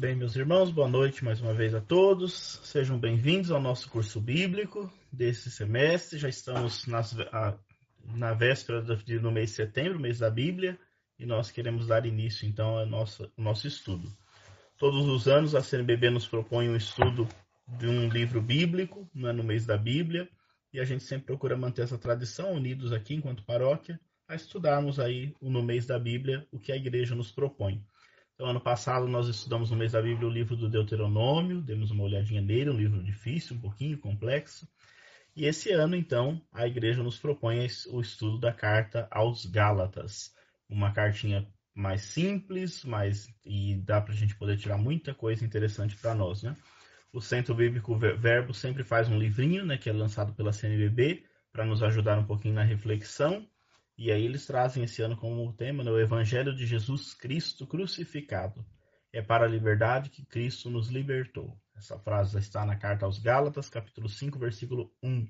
Bem, meus irmãos, boa noite mais uma vez a todos. Sejam bem-vindos ao nosso curso bíblico desse semestre. Já estamos nas, a, na véspera do, mês de setembro, mês da Bíblia, e nós queremos dar início então ao nosso, ao nosso estudo. Todos os anos a CNBB nos propõe um estudo de um livro bíblico né, no mês da Bíblia, e a gente sempre procura manter essa tradição, unidos aqui enquanto paróquia, a estudarmos aí no mês da Bíblia o que a igreja nos propõe. Então, ano passado nós estudamos no mês da Bíblia o livro do Deuteronômio, demos uma olhadinha nele, um livro difícil, um pouquinho complexo. E esse ano, então, a igreja nos propõe o estudo da carta aos Gálatas, uma cartinha mais simples, mais e dá para a gente poder tirar muita coisa interessante para nós, né? O Centro Bíblico Verbo sempre faz um livrinho, né, que é lançado pela CNBB, para nos ajudar um pouquinho na reflexão. E aí eles trazem esse ano como tema né, o Evangelho de Jesus Cristo crucificado. É para a liberdade que Cristo nos libertou. Essa frase está na carta aos Gálatas, capítulo 5, versículo 1.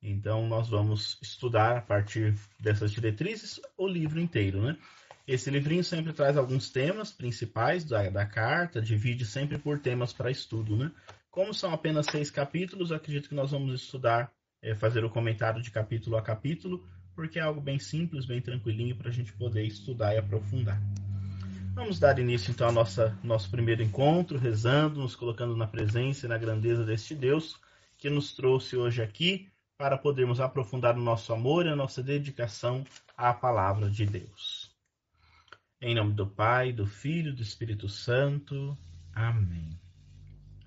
Então nós vamos estudar a partir dessas diretrizes o livro inteiro, né? Esse livrinho sempre traz alguns temas principais da, da carta, divide sempre por temas para estudo, né? Como são apenas seis capítulos, acredito que nós vamos estudar, é, fazer o comentário de capítulo a capítulo, porque é algo bem simples, bem tranquilinho para a gente poder estudar e aprofundar. Vamos dar início então ao nossa, nosso primeiro encontro, rezando, nos colocando na presença e na grandeza deste Deus que nos trouxe hoje aqui para podermos aprofundar o nosso amor e a nossa dedicação à palavra de Deus. Em nome do Pai, do Filho e do Espírito Santo. Amém.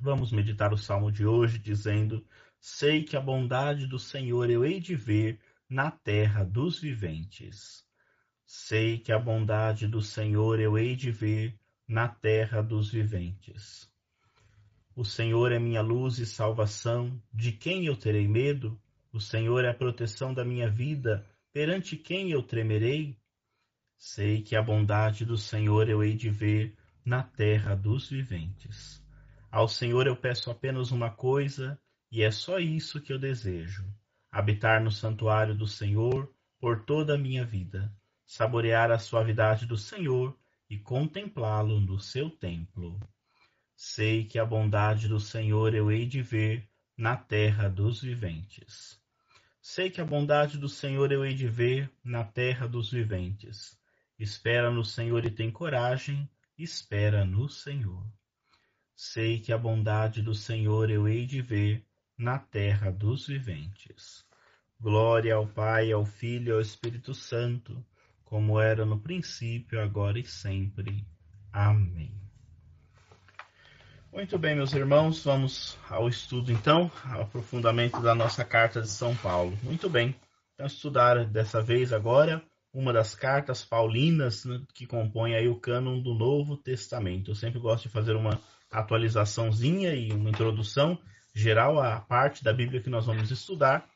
Vamos meditar o salmo de hoje dizendo: Sei que a bondade do Senhor eu hei de ver na terra dos viventes. Sei que a bondade do Senhor eu hei de ver na terra dos viventes. O Senhor é minha luz e salvação, de quem eu terei medo? O Senhor é a proteção da minha vida, perante quem eu tremerei? Sei que a bondade do Senhor eu hei de ver na terra dos viventes. Ao Senhor eu peço apenas uma coisa, e é só isso que eu desejo habitar no santuário do Senhor por toda a minha vida, saborear a suavidade do Senhor e contemplá-lo no seu templo. Sei que a bondade do Senhor eu hei de ver na terra dos viventes. Sei que a bondade do Senhor eu hei de ver na terra dos viventes. Espera no Senhor e tem coragem, espera no Senhor. Sei que a bondade do Senhor eu hei de ver na terra dos viventes. Glória ao Pai, ao Filho e ao Espírito Santo, como era no princípio, agora e sempre. Amém. Muito bem, meus irmãos, vamos ao estudo então, ao aprofundamento da nossa carta de São Paulo. Muito bem, então estudar dessa vez agora uma das cartas paulinas né, que compõem aí o cânon do Novo Testamento. Eu sempre gosto de fazer uma atualizaçãozinha e uma introdução geral à parte da Bíblia que nós vamos estudar,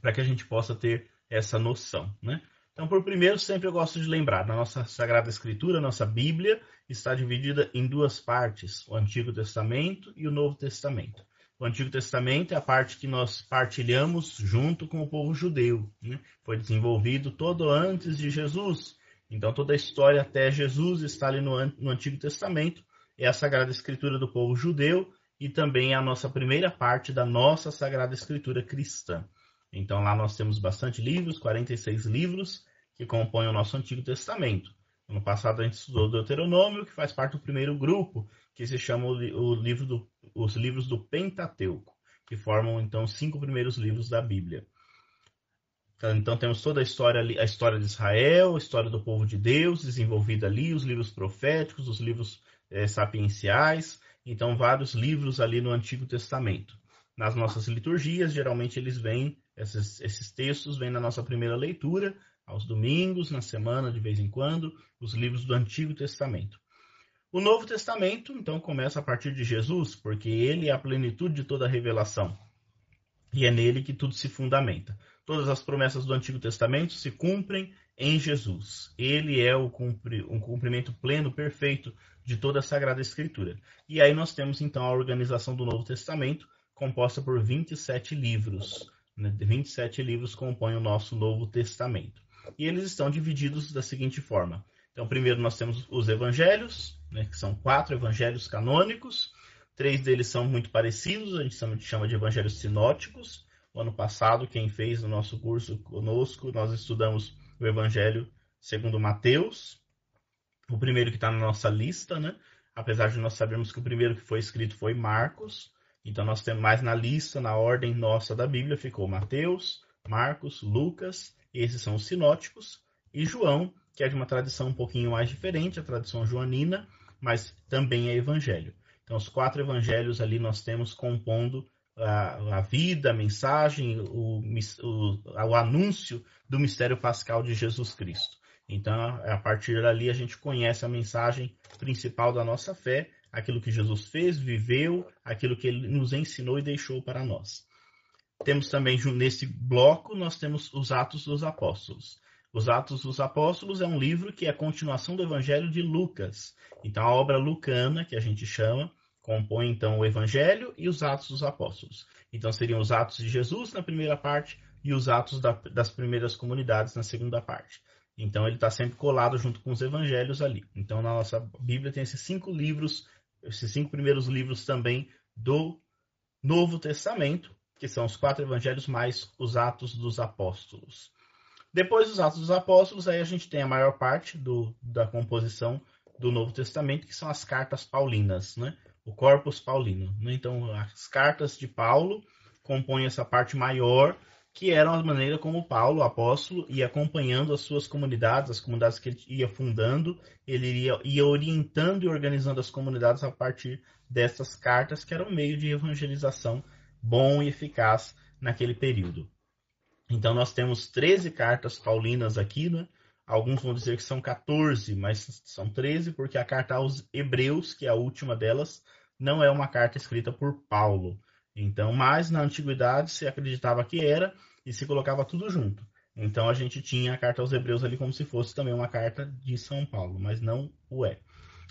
para que a gente possa ter essa noção, né? Então, por primeiro, sempre eu gosto de lembrar, na nossa Sagrada Escritura, nossa Bíblia está dividida em duas partes, o Antigo Testamento e o Novo Testamento. O Antigo Testamento é a parte que nós partilhamos junto com o povo judeu. Né? Foi desenvolvido todo antes de Jesus. Então, toda a história até Jesus está ali no, no Antigo Testamento. É a Sagrada Escritura do povo judeu e também a nossa primeira parte da nossa Sagrada Escritura cristã. Então lá nós temos bastante livros, 46 livros que compõem o nosso Antigo Testamento. No passado a gente estudou Deuteronômio, que faz parte do primeiro grupo, que se chama o livro do, os livros do Pentateuco, que formam então os cinco primeiros livros da Bíblia. Então temos toda a história, a história de Israel, a história do povo de Deus desenvolvida ali, os livros proféticos, os livros é, sapienciais, então, vários livros ali no Antigo Testamento. Nas nossas liturgias, geralmente eles vêm, esses, esses textos vêm na nossa primeira leitura, aos domingos, na semana, de vez em quando, os livros do Antigo Testamento. O Novo Testamento, então, começa a partir de Jesus, porque ele é a plenitude de toda a revelação. E é nele que tudo se fundamenta. Todas as promessas do Antigo Testamento se cumprem em Jesus. Ele é o cumpri, um cumprimento pleno, perfeito de toda a Sagrada Escritura. E aí nós temos então a organização do Novo Testamento, composta por 27 livros. Né? 27 livros compõem o nosso Novo Testamento. E eles estão divididos da seguinte forma. Então, primeiro nós temos os evangelhos, né, que são quatro evangelhos canônicos. Três deles são muito parecidos, a gente chama de evangelhos sinóticos. O ano passado, quem fez o nosso curso conosco, nós estudamos o evangelho segundo Mateus, o primeiro que está na nossa lista, né? Apesar de nós sabermos que o primeiro que foi escrito foi Marcos, então nós temos mais na lista, na ordem nossa da Bíblia, ficou Mateus, Marcos, Lucas, esses são os sinóticos, e João, que é de uma tradição um pouquinho mais diferente, a tradição joanina, mas também é evangelho. Então, os quatro evangelhos ali nós temos compondo a, a vida, a mensagem, o, o, o anúncio do mistério pascal de Jesus Cristo. Então, a partir dali, a gente conhece a mensagem principal da nossa fé, aquilo que Jesus fez, viveu, aquilo que ele nos ensinou e deixou para nós. Temos também, nesse bloco, nós temos os Atos dos Apóstolos. Os Atos dos Apóstolos é um livro que é a continuação do Evangelho de Lucas. Então, a obra lucana, que a gente chama, compõe então o Evangelho e os Atos dos Apóstolos. Então, seriam os Atos de Jesus na primeira parte e os Atos da, das primeiras comunidades na segunda parte. Então, ele está sempre colado junto com os Evangelhos ali. Então, na nossa Bíblia tem esses cinco livros, esses cinco primeiros livros também do Novo Testamento, que são os quatro Evangelhos mais os Atos dos Apóstolos. Depois dos Atos dos Apóstolos, aí a gente tem a maior parte do, da composição do Novo Testamento, que são as cartas paulinas, né? O Corpus Paulino. Né? Então, as cartas de Paulo compõem essa parte maior, que era a maneira como Paulo, apóstolo, ia acompanhando as suas comunidades, as comunidades que ele ia fundando, ele ia, ia orientando e organizando as comunidades a partir dessas cartas, que eram um meio de evangelização bom e eficaz naquele período. Então nós temos 13 cartas paulinas aqui, né? Alguns vão dizer que são 14, mas são 13 porque a carta aos Hebreus, que é a última delas, não é uma carta escrita por Paulo. Então, mas na antiguidade se acreditava que era e se colocava tudo junto. Então a gente tinha a carta aos Hebreus ali como se fosse também uma carta de São Paulo, mas não o é.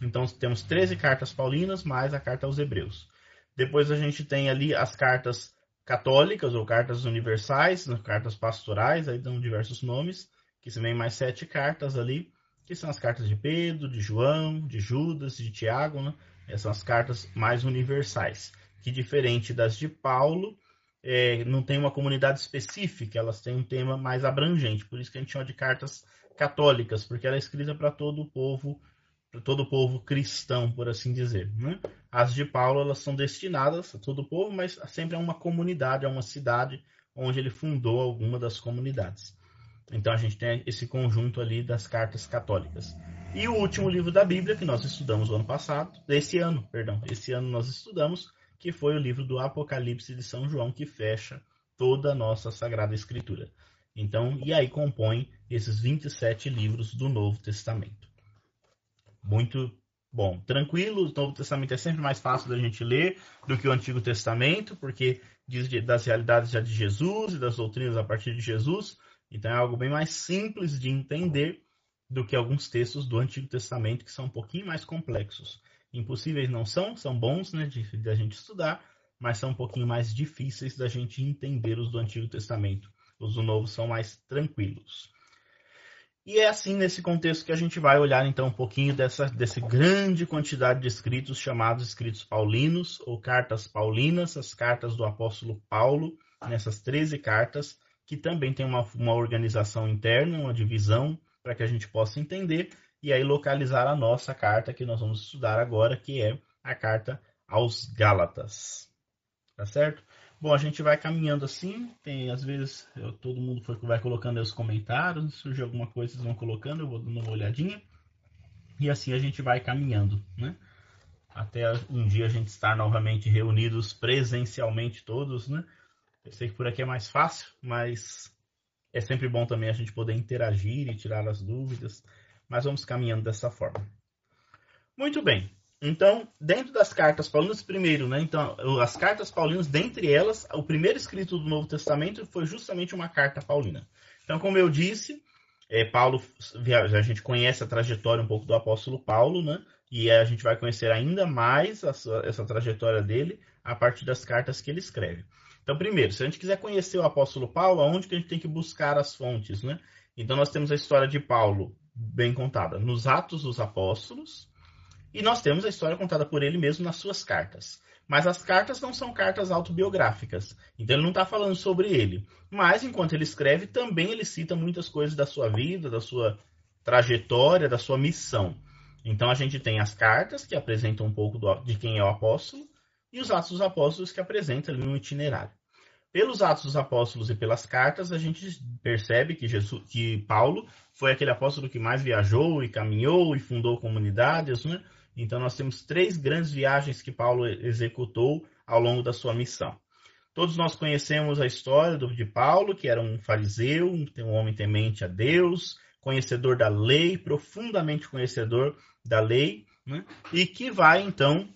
Então temos 13 cartas paulinas mais a carta aos Hebreus. Depois a gente tem ali as cartas católicas ou cartas universais, né, cartas pastorais, aí dão diversos nomes, que se vem mais sete cartas ali, que são as cartas de Pedro, de João, de Judas, de Tiago, né? Essas são as cartas mais universais, que diferente das de Paulo, é, não tem uma comunidade específica, elas têm um tema mais abrangente, por isso que a gente chama de cartas católicas, porque ela é escrita para todo o povo para todo o povo cristão, por assim dizer. Né? As de Paulo elas são destinadas a todo o povo, mas sempre a uma comunidade, a uma cidade onde ele fundou alguma das comunidades. Então a gente tem esse conjunto ali das cartas católicas. E o último livro da Bíblia que nós estudamos no ano passado, esse ano, perdão, esse ano nós estudamos, que foi o livro do Apocalipse de São João que fecha toda a nossa Sagrada Escritura. Então, e aí compõe esses 27 livros do Novo Testamento muito bom. Tranquilo, o Novo Testamento é sempre mais fácil da gente ler do que o Antigo Testamento, porque diz das realidades já de Jesus e das doutrinas a partir de Jesus. Então é algo bem mais simples de entender do que alguns textos do Antigo Testamento que são um pouquinho mais complexos. Impossíveis não são, são bons né, de, de a gente estudar, mas são um pouquinho mais difíceis da gente entender os do Antigo Testamento. Os do Novo são mais tranquilos. E é assim nesse contexto que a gente vai olhar então um pouquinho dessa, dessa grande quantidade de escritos chamados escritos paulinos ou cartas paulinas, as cartas do apóstolo Paulo, nessas 13 cartas, que também tem uma, uma organização interna, uma divisão, para que a gente possa entender e aí localizar a nossa carta que nós vamos estudar agora, que é a carta aos Gálatas. Tá certo? Bom, a gente vai caminhando assim, tem às vezes eu, todo mundo foi, vai colocando aí os comentários, surge alguma coisa, vocês vão colocando, eu vou dando uma olhadinha. E assim a gente vai caminhando, né? Até um dia a gente estar novamente reunidos presencialmente todos, né? Eu sei que por aqui é mais fácil, mas é sempre bom também a gente poder interagir e tirar as dúvidas, mas vamos caminhando dessa forma. Muito bem. Então, dentro das cartas paulinas, primeiro, né? Então, as cartas paulinas, dentre elas, o primeiro escrito do Novo Testamento foi justamente uma carta paulina. Então, como eu disse, é, Paulo, a gente conhece a trajetória um pouco do apóstolo Paulo, né? E a gente vai conhecer ainda mais essa, essa trajetória dele a partir das cartas que ele escreve. Então, primeiro, se a gente quiser conhecer o apóstolo Paulo, aonde que a gente tem que buscar as fontes, né? Então, nós temos a história de Paulo bem contada nos Atos dos Apóstolos, E nós temos a história contada por ele mesmo nas suas cartas. Mas as cartas não são cartas autobiográficas. Então ele não está falando sobre ele. Mas enquanto ele escreve, também ele cita muitas coisas da sua vida, da sua trajetória, da sua missão. Então a gente tem as cartas que apresentam um pouco do, de quem é o apóstolo e os Atos dos Apóstolos que apresentam ali itinerário. Pelos Atos dos Apóstolos e pelas cartas, a gente percebe que, Jesus, que Paulo foi aquele apóstolo que mais viajou e caminhou e fundou comunidades, né? Então nós temos três grandes viagens que Paulo executou ao longo da sua missão. Todos nós conhecemos a história de Paulo, que era um fariseu, um homem temente a Deus, conhecedor da lei, profundamente conhecedor da lei, né? e que vai então,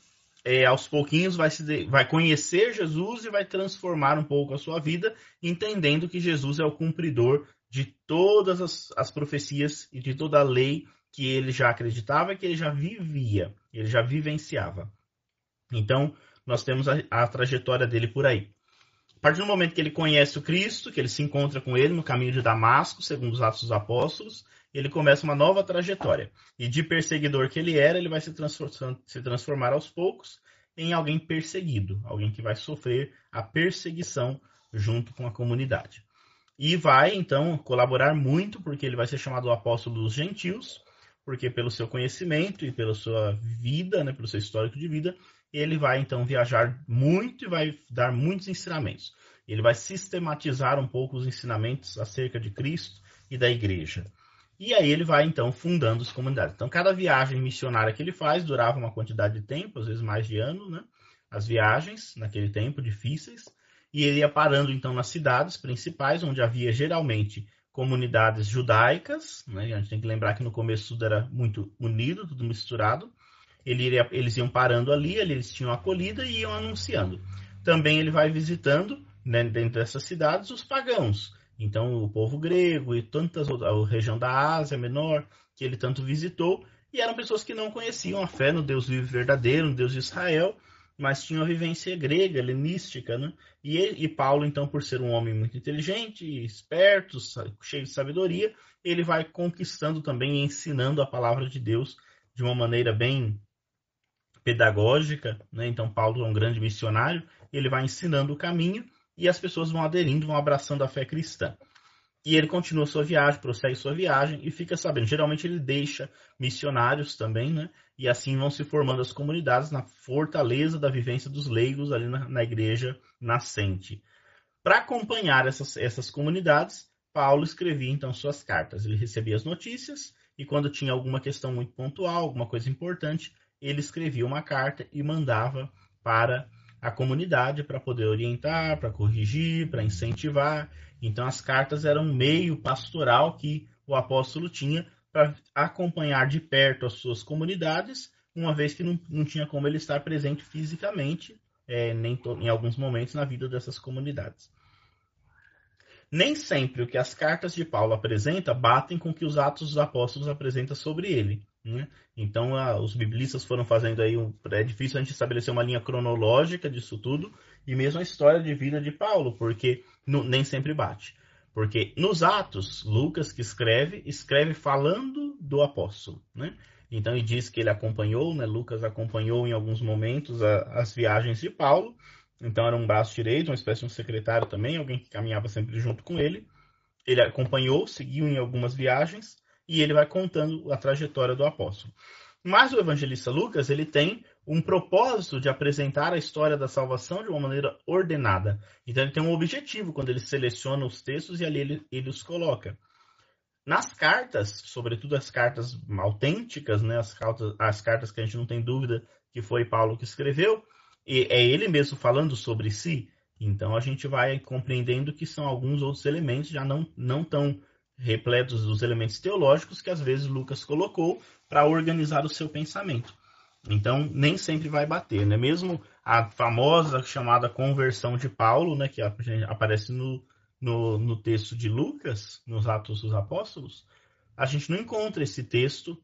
é, aos pouquinhos, vai, se, vai conhecer Jesus e vai transformar um pouco a sua vida, entendendo que Jesus é o cumpridor de todas as, as profecias e de toda a lei que ele já acreditava, que ele já vivia, ele já vivenciava. Então, nós temos a, a trajetória dele por aí. A partir do momento que ele conhece o Cristo, que ele se encontra com ele no caminho de Damasco, segundo os Atos dos Apóstolos, ele começa uma nova trajetória. E de perseguidor que ele era, ele vai se, se transformar aos poucos em alguém perseguido, alguém que vai sofrer a perseguição junto com a comunidade. E vai, então, colaborar muito, porque ele vai ser chamado o apóstolo dos gentios, porque pelo seu conhecimento e pela sua vida, né, pelo seu histórico de vida, ele vai então viajar muito e vai dar muitos ensinamentos. Ele vai sistematizar um pouco os ensinamentos acerca de Cristo e da igreja. E aí ele vai então fundando as comunidades. Então cada viagem missionária que ele faz durava uma quantidade de tempo, às vezes mais de anos, né? As viagens naquele tempo difíceis, e ele ia parando então nas cidades principais, onde havia geralmente comunidades judaicas, né? A gente tem que lembrar que no começo tudo era muito unido, tudo misturado. Ele iria, eles iam parando ali, eles tinham acolhida e iam anunciando. Também ele vai visitando, né, dentro dessas cidades, os pagãos. Então, o povo grego e tantas outras, a região da Ásia Menor, que ele tanto visitou, e eram pessoas que não conheciam a fé no Deus vivo verdadeiro, no Deus de Israel, mas tinham a vivência grega, helenística, né? E, ele, e Paulo, então, por ser um homem muito inteligente, esperto, cheio de sabedoria, ele vai conquistando também e ensinando a palavra de Deus de uma maneira bem pedagógica, né? Então Paulo é um grande missionário, ele vai ensinando o caminho e as pessoas vão aderindo, vão abraçando a fé cristã. E ele continua sua viagem, prossegue sua viagem e fica sabendo. Geralmente ele deixa missionários também, né? E assim vão se formando as comunidades na fortaleza da vivência dos leigos ali na, na igreja nascente. Para acompanhar essas, essas comunidades, Paulo escrevia então suas cartas. Ele recebia as notícias e quando tinha alguma questão muito pontual, alguma coisa importante, ele escrevia uma carta e mandava para a comunidade para poder orientar, para corrigir, para incentivar. Então, as cartas eram um meio pastoral que o apóstolo tinha para acompanhar de perto as suas comunidades, uma vez que não, não tinha como ele estar presente fisicamente, é, nem em alguns momentos, na vida dessas comunidades. Nem sempre o que as cartas de Paulo apresentam batem com o que os Atos dos Apóstolos apresentam sobre ele. Né? Então, a, os biblistas foram fazendo aí. Um, é difícil a gente estabelecer uma linha cronológica disso tudo, e mesmo a história de vida de Paulo, porque no, nem sempre bate. Porque nos Atos, Lucas, que escreve, escreve falando do apóstolo. Né? Então, ele diz que ele acompanhou, né? Lucas acompanhou em alguns momentos a, as viagens de Paulo. Então, era um braço direito, uma espécie de um secretário também, alguém que caminhava sempre junto com ele. Ele acompanhou, seguiu em algumas viagens e ele vai contando a trajetória do apóstolo. Mas o evangelista Lucas, ele tem um propósito de apresentar a história da salvação de uma maneira ordenada. Então ele tem um objetivo quando ele seleciona os textos e ali ele, ele os coloca. Nas cartas, sobretudo as cartas autênticas, né, as, cartas, as cartas que a gente não tem dúvida que foi Paulo que escreveu, e é ele mesmo falando sobre si, então a gente vai compreendendo que são alguns outros elementos já não, não tão repletos dos elementos teológicos que às vezes Lucas colocou para organizar o seu pensamento. Então, nem sempre vai bater, né? Mesmo a famosa chamada conversão de Paulo, né, que aparece no, no, no texto de Lucas, nos Atos dos Apóstolos, a gente não encontra esse texto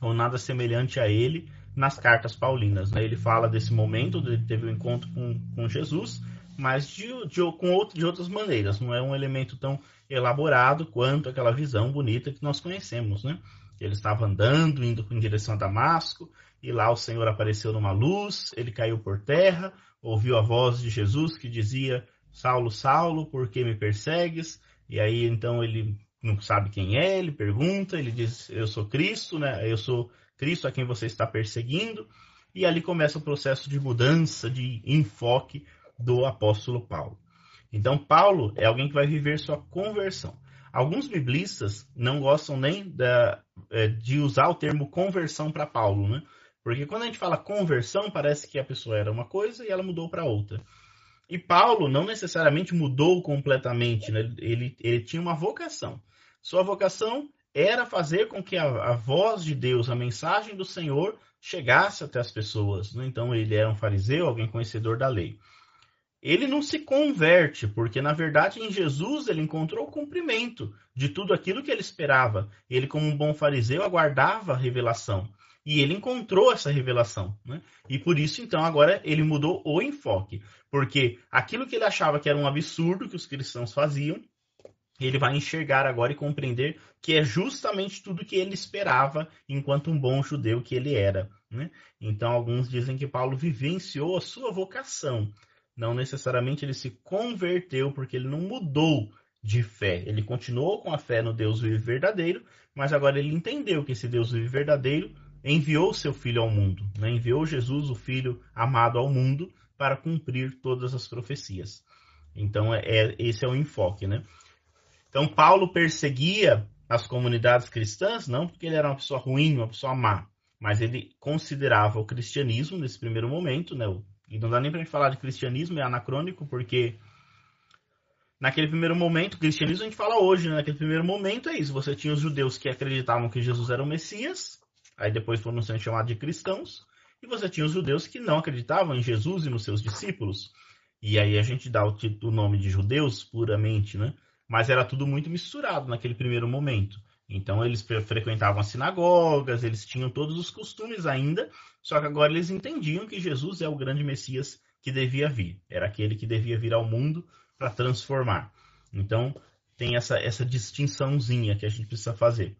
ou nada semelhante a ele nas cartas paulinas. Né? Ele fala desse momento, ele teve um encontro com, com Jesus, mas de, de, com outro, de outras maneiras. Não é um elemento tão elaborado quanto aquela visão bonita que nós conhecemos, né? Ele estava andando, indo em direção a Damasco, e lá o Senhor apareceu numa luz, ele caiu por terra, ouviu a voz de Jesus que dizia: Saulo, Saulo, por que me persegues? E aí então ele não sabe quem é, ele pergunta, ele diz: Eu sou Cristo, né? Eu sou Cristo a quem você está perseguindo. E ali começa o processo de mudança, de enfoque do apóstolo Paulo. Então, Paulo é alguém que vai viver sua conversão. Alguns biblistas não gostam nem da, é, de usar o termo conversão para Paulo, né? Porque quando a gente fala conversão, parece que a pessoa era uma coisa e ela mudou para outra. E Paulo não necessariamente mudou completamente, né? ele, ele tinha uma vocação. Sua vocação era fazer com que a, a, voz de Deus, a mensagem do Senhor, chegasse até as pessoas. Né? Então ele era um fariseu, alguém conhecedor da lei. Ele não se converte, porque na verdade em Jesus ele encontrou o cumprimento de tudo aquilo que ele esperava. Ele, como um bom fariseu, aguardava a revelação. E ele encontrou essa revelação. Né? E por isso, então, agora ele mudou o enfoque. Porque aquilo que ele achava que era um absurdo que os cristãos faziam, ele vai enxergar agora e compreender que é justamente tudo que ele esperava enquanto um bom judeu que ele era. Né? Então, alguns dizem que Paulo vivenciou a sua vocação. Não necessariamente ele se converteu, porque ele não mudou de fé. Ele continuou com a fé no Deus vivo verdadeiro, mas agora ele entendeu que esse Deus vivo verdadeiro enviou seu filho ao mundo, né? enviou Jesus, o filho amado ao mundo, para cumprir todas as profecias. Então, é, é, esse é o enfoque. Né? Então, Paulo perseguia as comunidades cristãs, não porque ele era uma pessoa ruim, uma pessoa má, mas ele considerava o cristianismo nesse primeiro momento, né? E não dá nem para gente falar de cristianismo, é anacrônico, porque naquele primeiro momento, cristianismo a gente fala hoje, né? naquele primeiro momento é isso, você tinha os judeus que acreditavam que Jesus era o Messias, aí depois foram sendo chamados de cristãos, e você tinha os judeus que não acreditavam em Jesus e nos seus discípulos. E aí a gente dá o, o nome de judeus puramente, né? Mas era tudo muito misturado naquele primeiro momento. Então eles frequentavam as sinagogas, eles tinham todos os costumes ainda, só que agora eles entendiam que Jesus é o grande Messias que devia vir. Era aquele que devia vir ao mundo para transformar. Então tem essa, essa distinçãozinha que a gente precisa fazer.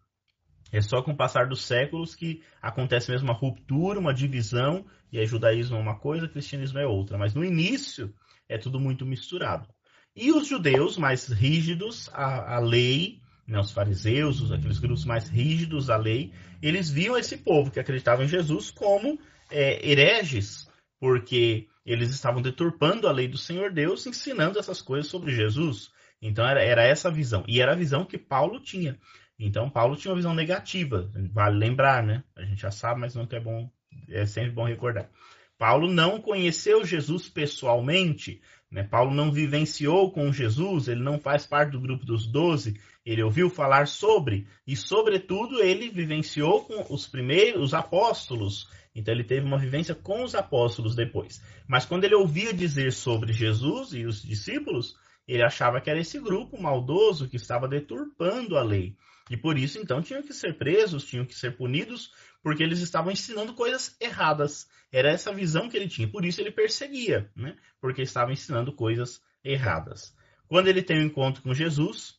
É só com o passar dos séculos que acontece mesmo uma ruptura, uma divisão, e aí judaísmo é uma coisa, cristianismo é outra. Mas no início é tudo muito misturado. E os judeus mais rígidos à, à lei, né, os fariseus, os, aqueles grupos mais rígidos à lei, eles viam esse povo que acreditava em Jesus como é, hereges, porque eles estavam deturpando a lei do Senhor Deus, ensinando essas coisas sobre Jesus. Então era, era essa visão. E era a visão que Paulo tinha. Então, Paulo tinha uma visão negativa, vale lembrar, né? A gente já sabe, mas não é bom, é sempre bom recordar. Paulo não conheceu Jesus pessoalmente, né? Paulo não vivenciou com Jesus, ele não faz parte do grupo dos doze, ele ouviu falar sobre, e sobretudo ele vivenciou com os primeiros, os apóstolos, então ele teve uma vivência com os apóstolos depois. Mas quando ele ouvia dizer sobre Jesus e os discípulos, ele achava que era esse grupo maldoso que estava deturpando a lei. E por isso, então, tinham que ser presos, tinham que ser punidos, porque eles estavam ensinando coisas erradas. Era essa visão que ele tinha. Por isso ele perseguia, né? porque estava ensinando coisas erradas. Quando ele tem um encontro com Jesus,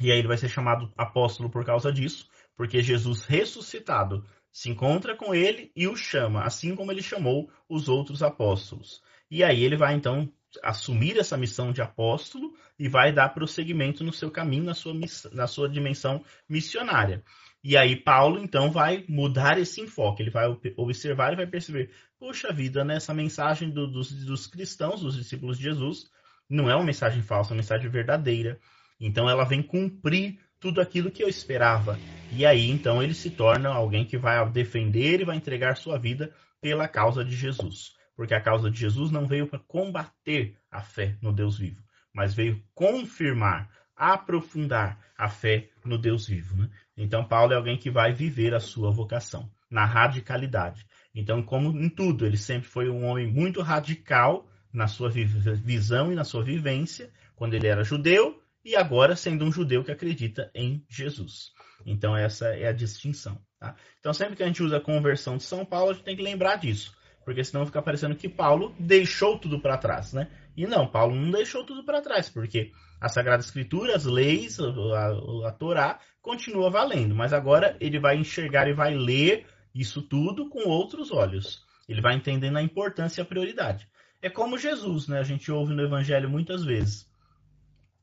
e aí ele vai ser chamado apóstolo por causa disso, porque Jesus ressuscitado se encontra com ele e o chama, assim como ele chamou os outros apóstolos. E aí ele vai então assumir essa missão de apóstolo e vai dar prosseguimento no seu caminho, na sua, na sua dimensão missionária. E aí Paulo, então, vai mudar esse enfoque. Ele vai observar e vai perceber, poxa vida, né, essa mensagem do, dos, dos cristãos, dos discípulos de Jesus, não é uma mensagem falsa, é uma mensagem verdadeira. Então ela vem cumprir tudo aquilo que eu esperava. E aí, então, ele se torna alguém que vai defender e vai entregar sua vida pela causa de Jesus porque a causa de Jesus não veio para combater a fé no Deus vivo, mas veio confirmar, aprofundar a fé no Deus vivo. Né? Então, Paulo é alguém que vai viver a sua vocação na radicalidade. Então, como em tudo, ele sempre foi um homem muito radical na sua visão e na sua vivência, quando ele era judeu, e agora sendo um judeu que acredita em Jesus. Então, essa é a distinção. Tá? Então, sempre que a gente usa a conversão de São Paulo, a gente tem que lembrar disso porque senão fica parecendo que Paulo deixou tudo para trás, né? E não, Paulo não deixou tudo para trás, porque a Sagrada Escritura, as leis, a, a, Torá, continua valendo, mas agora ele vai enxergar e vai ler isso tudo com outros olhos. Ele vai entendendo a importância e a prioridade. É como Jesus, né? A gente ouve no Evangelho muitas vezes.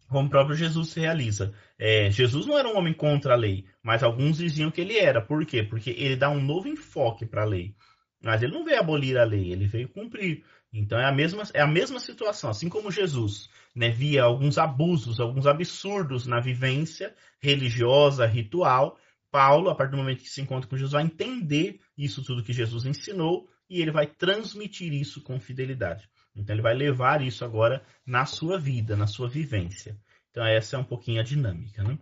Como o próprio Jesus se realiza. É, Jesus não era um homem contra a lei, mas alguns diziam que ele era. Por quê? Porque ele dá um novo enfoque para a lei. Mas ele não veio abolir a lei, ele veio cumprir. Então é a mesma, é a mesma situação. Assim como Jesus né, via alguns abusos, alguns absurdos na vivência religiosa, ritual, Paulo, a partir do momento que se encontra com Jesus, vai entender isso tudo que Jesus ensinou e ele vai transmitir isso com fidelidade. Então ele vai levar isso agora na sua vida, na sua vivência. Então essa é um pouquinho a dinâmica, né?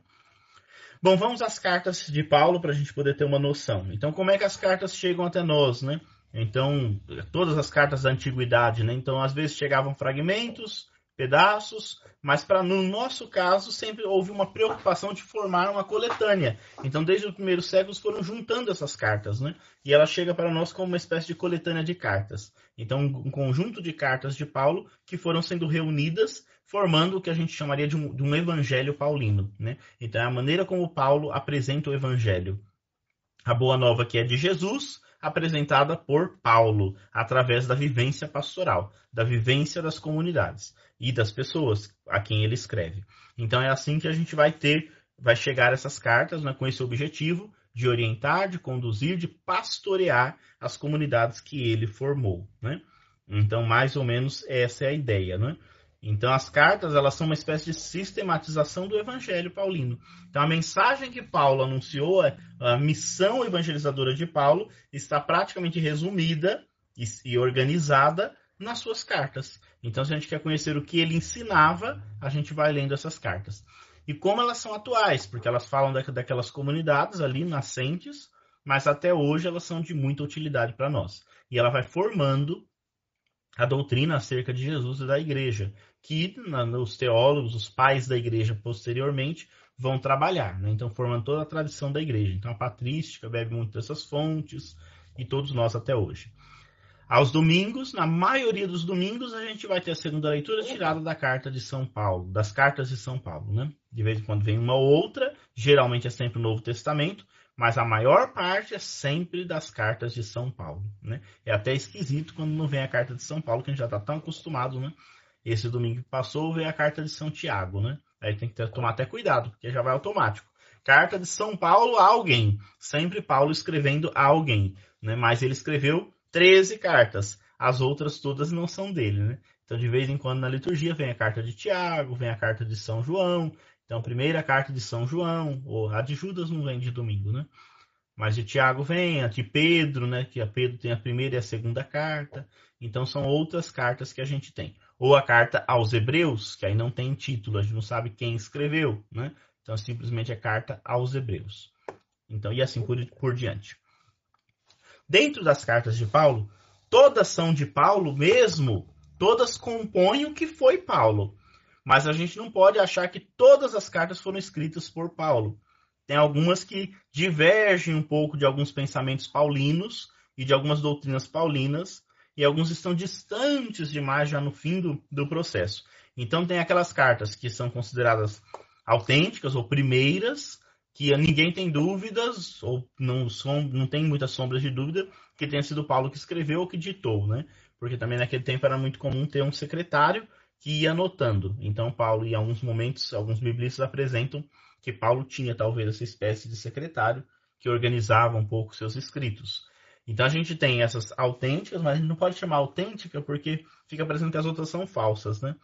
Bom, vamos às cartas de Paulo para a gente poder ter uma noção. Então, como é que as cartas chegam até nós, né? Então, todas as cartas da antiguidade, né? Então, às vezes chegavam fragmentos, pedaços, mas para no nosso caso sempre houve uma preocupação de formar uma coletânea. Então, desde os primeiros séculos foram juntando essas cartas, né? E ela chega para nós como uma espécie de coletânea de cartas. Então, um conjunto de cartas de Paulo que foram sendo reunidas, formando o que a gente chamaria de um, de um evangelho paulino, né? Então, é a maneira como Paulo apresenta o evangelho. A boa nova que é de Jesus, apresentada por Paulo, através da vivência pastoral, da vivência das comunidades e das pessoas a quem ele escreve. Então é assim que a gente vai ter, vai chegar essas cartas né, com esse objetivo de orientar, de conduzir, de pastorear as comunidades que ele formou. Né? Então, mais ou menos, essa é a ideia. Né? Então, as cartas elas são uma espécie de sistematização do evangelho paulino. Então, a mensagem que Paulo anunciou, a missão evangelizadora de Paulo, está praticamente resumida e organizada nas suas cartas. Então, se a gente quer conhecer o que ele ensinava, a gente vai lendo essas cartas. E como elas são atuais, porque elas falam daquelas comunidades ali nascentes, mas até hoje elas são de muita utilidade para nós. E ela vai formando a doutrina acerca de Jesus e da igreja, que os teólogos, os pais da igreja posteriormente, vão trabalhar. Né? Então, formando toda a tradição da igreja. Então, a patrística bebe muito dessas fontes, e todos nós até hoje. Aos domingos, na maioria dos domingos, a gente vai ter a segunda leitura tirada da carta de São Paulo, das cartas de São Paulo, né? De vez em quando vem uma outra, geralmente é sempre o Novo Testamento, mas a maior parte é sempre das cartas de São Paulo, né? É até esquisito quando não vem a carta de São Paulo, que a gente já está tão acostumado, né? Esse domingo que passou veio a carta de São Tiago, né? Aí tem que tomar até cuidado, porque já vai automático. Carta de São Paulo a alguém, sempre Paulo escrevendo a alguém, né? Mas ele escreveu 13 cartas. As outras todas não são dele, né? Então, de vez em quando na liturgia vem a carta de Tiago, vem a carta de São João. Então, primeira carta de São João, ou a de Judas não vem de domingo, né? Mas de Tiago vem, a de Pedro, né? Que a Pedro tem a primeira e a segunda carta. Então, são outras cartas que a gente tem. Ou a carta aos Hebreus, que aí não tem título, a gente não sabe quem escreveu, né? Então, simplesmente é carta aos Hebreus. Então, e assim por, por diante. Dentro das cartas de Paulo, todas são de Paulo mesmo, todas compõem o que foi Paulo. Mas a gente não pode achar que todas as cartas foram escritas por Paulo. Tem algumas que divergem um pouco de alguns pensamentos paulinos e de algumas doutrinas paulinas, e alguns estão distantes demais já no fim do, do processo. Então tem aquelas cartas que são consideradas autênticas ou primeiras, que ninguém tem dúvidas, ou não, som, não tem muitas sombras de dúvida, que tenha sido Paulo que escreveu ou que ditou, né? Porque também naquele tempo era muito comum ter um secretário que ia anotando. Então, Paulo, em alguns momentos, alguns biblistas apresentam que Paulo tinha talvez essa espécie de secretário que organizava um pouco seus escritos. Então a gente tem essas autênticas, mas a gente não pode chamar autêntica porque fica parecendo que as outras são falsas, né?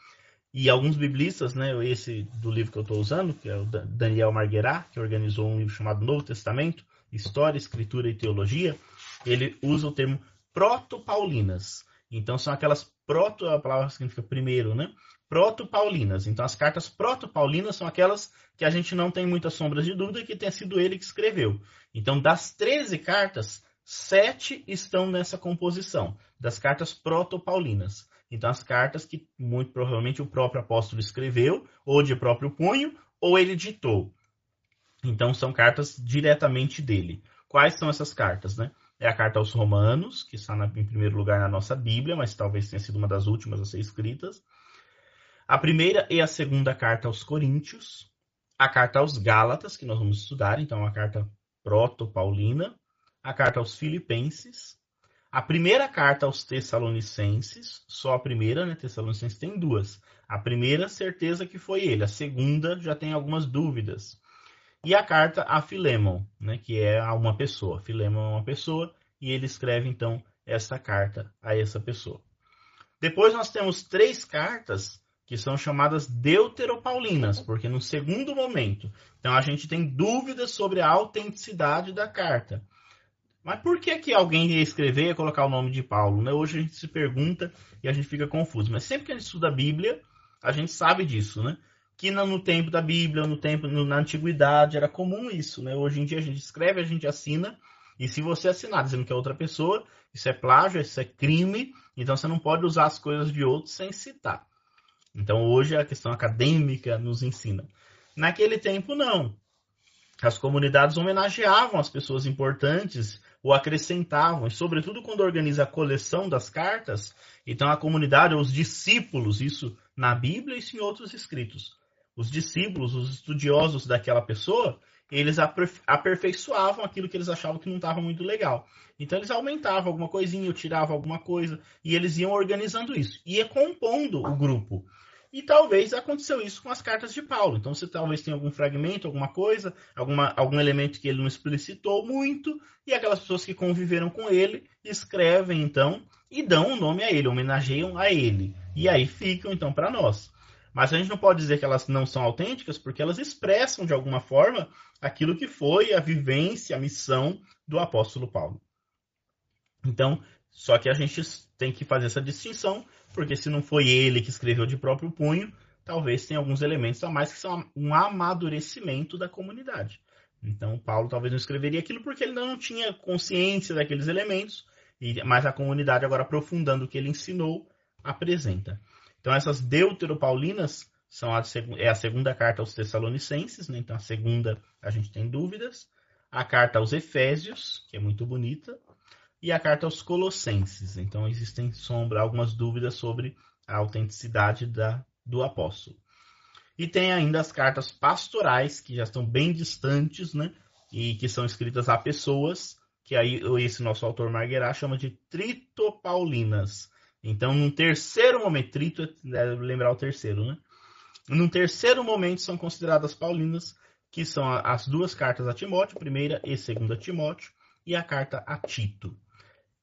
E alguns biblistas, né, esse do livro que eu estou usando, que é o Daniel Marguerá, que organizou um livro chamado Novo Testamento, História, Escritura e Teologia, ele usa o termo proto-paulinas. Então são aquelas proto, a palavra significa primeiro, né? Proto-paulinas. Então as cartas proto-paulinas são aquelas que a gente não tem muitas sombras de dúvida que tenha sido ele que escreveu. Então das 13 cartas, sete estão nessa composição, das cartas proto-paulinas. Então, as cartas que muito provavelmente o próprio apóstolo escreveu, ou de próprio punho, ou ele ditou. Então, são cartas diretamente dele. Quais são essas cartas? Né? É a carta aos Romanos, que está em primeiro lugar na nossa Bíblia, mas talvez tenha sido uma das últimas a ser escritas. A primeira e a segunda carta aos Coríntios, a carta aos Gálatas, que nós vamos estudar, então a carta proto-paulina, a carta aos Filipenses, a primeira carta aos Tessalonicenses, só a primeira, né? Tessalonicenses tem duas. A primeira, certeza que foi ele. A segunda, já tem algumas dúvidas. E a carta a Filemon, né? Que é a uma pessoa. Filemon é uma pessoa e ele escreve então essa carta a essa pessoa. Depois nós temos três cartas que são chamadas deuteropaulinas, porque no segundo momento, então a gente tem dúvidas sobre a autenticidade da carta. Mas por que, que alguém ia escrever e colocar o nome de Paulo? Né? Hoje a gente se pergunta e a gente fica confuso. Mas sempre que a gente estuda a Bíblia, a gente sabe disso, né? Que no tempo da Bíblia, no tempo na antiguidade, era comum isso, né? Hoje em dia a gente escreve, a gente assina, e se você assinar dizendo que é outra pessoa, isso é plágio, isso é crime, então você não pode usar as coisas de outros sem citar. Então hoje a questão acadêmica nos ensina. Naquele tempo, não. As comunidades homenageavam as pessoas importantes ou acrescentavam, e sobretudo quando organiza a coleção das cartas, então a comunidade, os discípulos, isso na Bíblia e isso em outros escritos. Os discípulos, os estudiosos daquela pessoa, eles aperfeiçoavam aquilo que eles achavam que não estava muito legal. Então eles aumentavam alguma coisinha, tiravam alguma coisa, e eles iam organizando isso. Ia compondo o grupo. E talvez aconteceu isso com as cartas de Paulo. Então você talvez tenha algum fragmento, alguma coisa, alguma, algum elemento que ele não explicitou muito, e aquelas pessoas que conviveram com ele escrevem então e dão o um nome a ele, homenageiam a ele. E aí ficam então para nós. Mas a gente não pode dizer que elas não são autênticas, porque elas expressam de alguma forma aquilo que foi a vivência, a missão do apóstolo Paulo. Então, só que a gente tem que fazer essa distinção, porque se não foi ele que escreveu de próprio punho, talvez tenha alguns elementos a mais que são um amadurecimento da comunidade. Então, Paulo talvez não escreveria aquilo porque ele não tinha consciência daqueles elementos, mas a comunidade, agora aprofundando o que ele ensinou, apresenta. Então, essas deuteropaulinas são a, é a segunda carta aos Tessalonicenses, né? então a segunda a gente tem dúvidas. A carta aos Efésios, que é muito bonita, e a carta aos Colossenses. Então existem sombra algumas dúvidas sobre a autenticidade da, do apóstolo. E tem ainda as cartas pastorais, que já estão bem distantes, né? E que são escritas a pessoas, que aí esse nosso autor Marguerá chama de tritopaulinas. Então, num terceiro momento, trito é lembrar o terceiro, né? Num terceiro momento são consideradas paulinas, que são as duas cartas a Timóteo, primeira e segunda Timóteo, e a carta a Tito.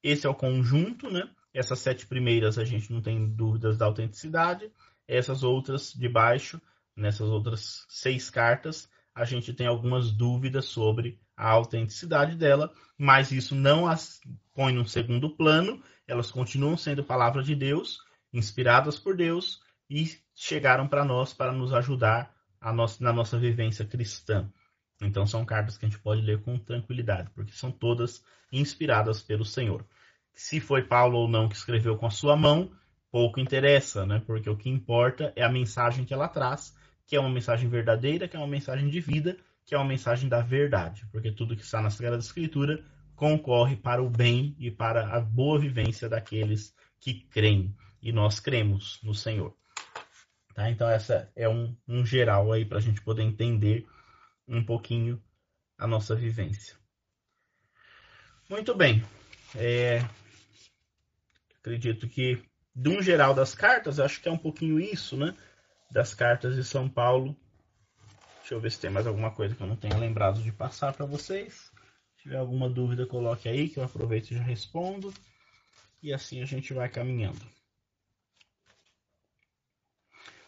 Esse é o conjunto, né? Essas sete primeiras a gente não tem dúvidas da autenticidade. Essas outras de baixo, nessas outras seis cartas, a gente tem algumas dúvidas sobre a autenticidade dela, mas isso não as põe num segundo plano, elas continuam sendo palavra de Deus, inspiradas por Deus e chegaram para nós para nos ajudar nossa, na nossa vivência cristã. Então são cartas que a gente pode ler com tranquilidade, porque são todas inspiradas pelo Senhor. Se foi Paulo ou não que escreveu com a sua mão, pouco interessa, né? Porque o que importa é a mensagem que ela traz, que é uma mensagem verdadeira, que é uma mensagem de vida, que é uma mensagem da verdade, porque tudo que está na Sagrada Escritura concorre para o bem e para a boa vivência daqueles que creem. E nós cremos no Senhor. Tá? Então, essa é um, um geral aí para a gente poder entender um pouquinho a nossa vivência. Muito bem. É, acredito que, de um geral das cartas, acho que é um pouquinho isso, né? Das cartas de São Paulo. Deixa eu ver se tem mais alguma coisa que eu não tenha lembrado de passar para vocês. Se tiver alguma dúvida, coloque aí, que eu aproveito e já respondo. E assim a gente vai caminhando.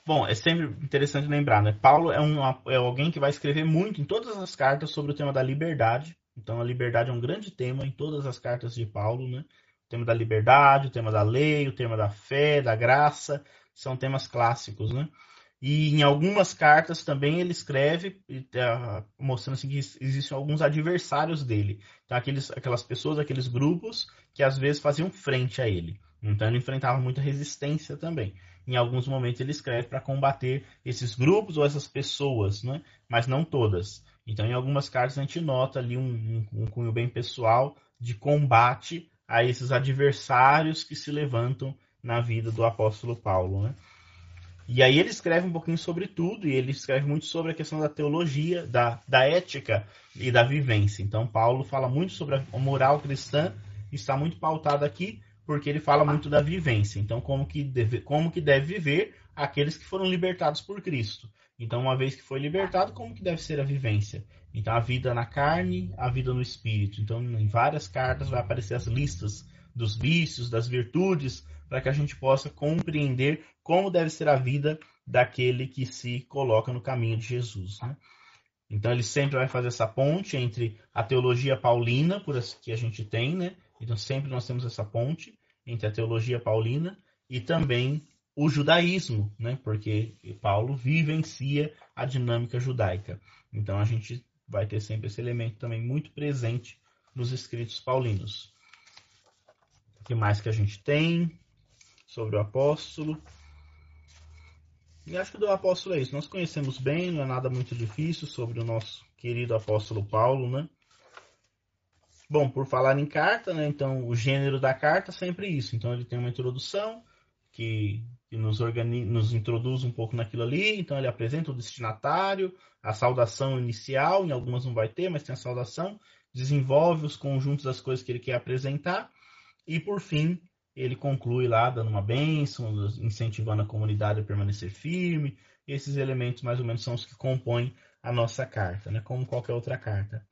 Bom, é sempre interessante lembrar, né? Paulo é, um, é alguém que vai escrever muito em todas as cartas sobre o tema da liberdade. Então, a liberdade é um grande tema em todas as cartas de Paulo, né? O tema da liberdade, o tema da lei, o tema da fé, da graça, são temas clássicos, né? E em algumas cartas também ele escreve uh, mostrando assim, que existem alguns adversários dele. Então, aqueles, aquelas pessoas, aqueles grupos que às vezes faziam frente a ele. Então ele enfrentava muita resistência também em alguns momentos ele escreve para combater esses grupos ou essas pessoas, né? mas não todas. Então, em algumas cartas, a gente nota ali um, um, um cunho bem pessoal de combate a esses adversários que se levantam na vida do apóstolo Paulo. Né? E aí ele escreve um pouquinho sobre tudo, e ele escreve muito sobre a questão da teologia, da, da ética e da vivência. Então, Paulo fala muito sobre a moral cristã, está muito pautado aqui, porque ele fala muito da vivência. Então, como que deve, como que deve viver aqueles que foram libertados por Cristo. Então, uma vez que foi libertado, como que deve ser a vivência? Então, a vida na carne, a vida no espírito. Então, em várias cartas vai aparecer as listas dos vícios, das virtudes, para que a gente possa compreender como deve ser a vida daquele que se coloca no caminho de Jesus. Né? Então, ele sempre vai fazer essa ponte entre a teologia paulina, por que a gente tem, né? Então, sempre nós temos essa ponte entre a teologia paulina e também o judaísmo, né? Porque Paulo vivencia a dinâmica judaica. Então, a gente vai ter sempre esse elemento também muito presente nos escritos paulinos. O que mais que a gente tem sobre o apóstolo? E acho que do apóstolo é isso. Nós conhecemos bem, não é nada muito difícil sobre o nosso querido apóstolo Paulo, né? Bom, por falar em carta, né? Então, o gênero da carta é sempre isso. Então, ele tem uma introdução que, que nos, organiza, nos introduz um pouco naquilo ali. Então, ele apresenta o destinatário, a saudação inicial, em algumas não vai ter, mas tem a saudação, desenvolve os conjuntos das coisas que ele quer apresentar e, por fim, ele conclui lá dando uma bênção, incentivando a comunidade a permanecer firme. Esses elementos, mais ou menos, são os que compõem a nossa carta, né? como qualquer outra carta.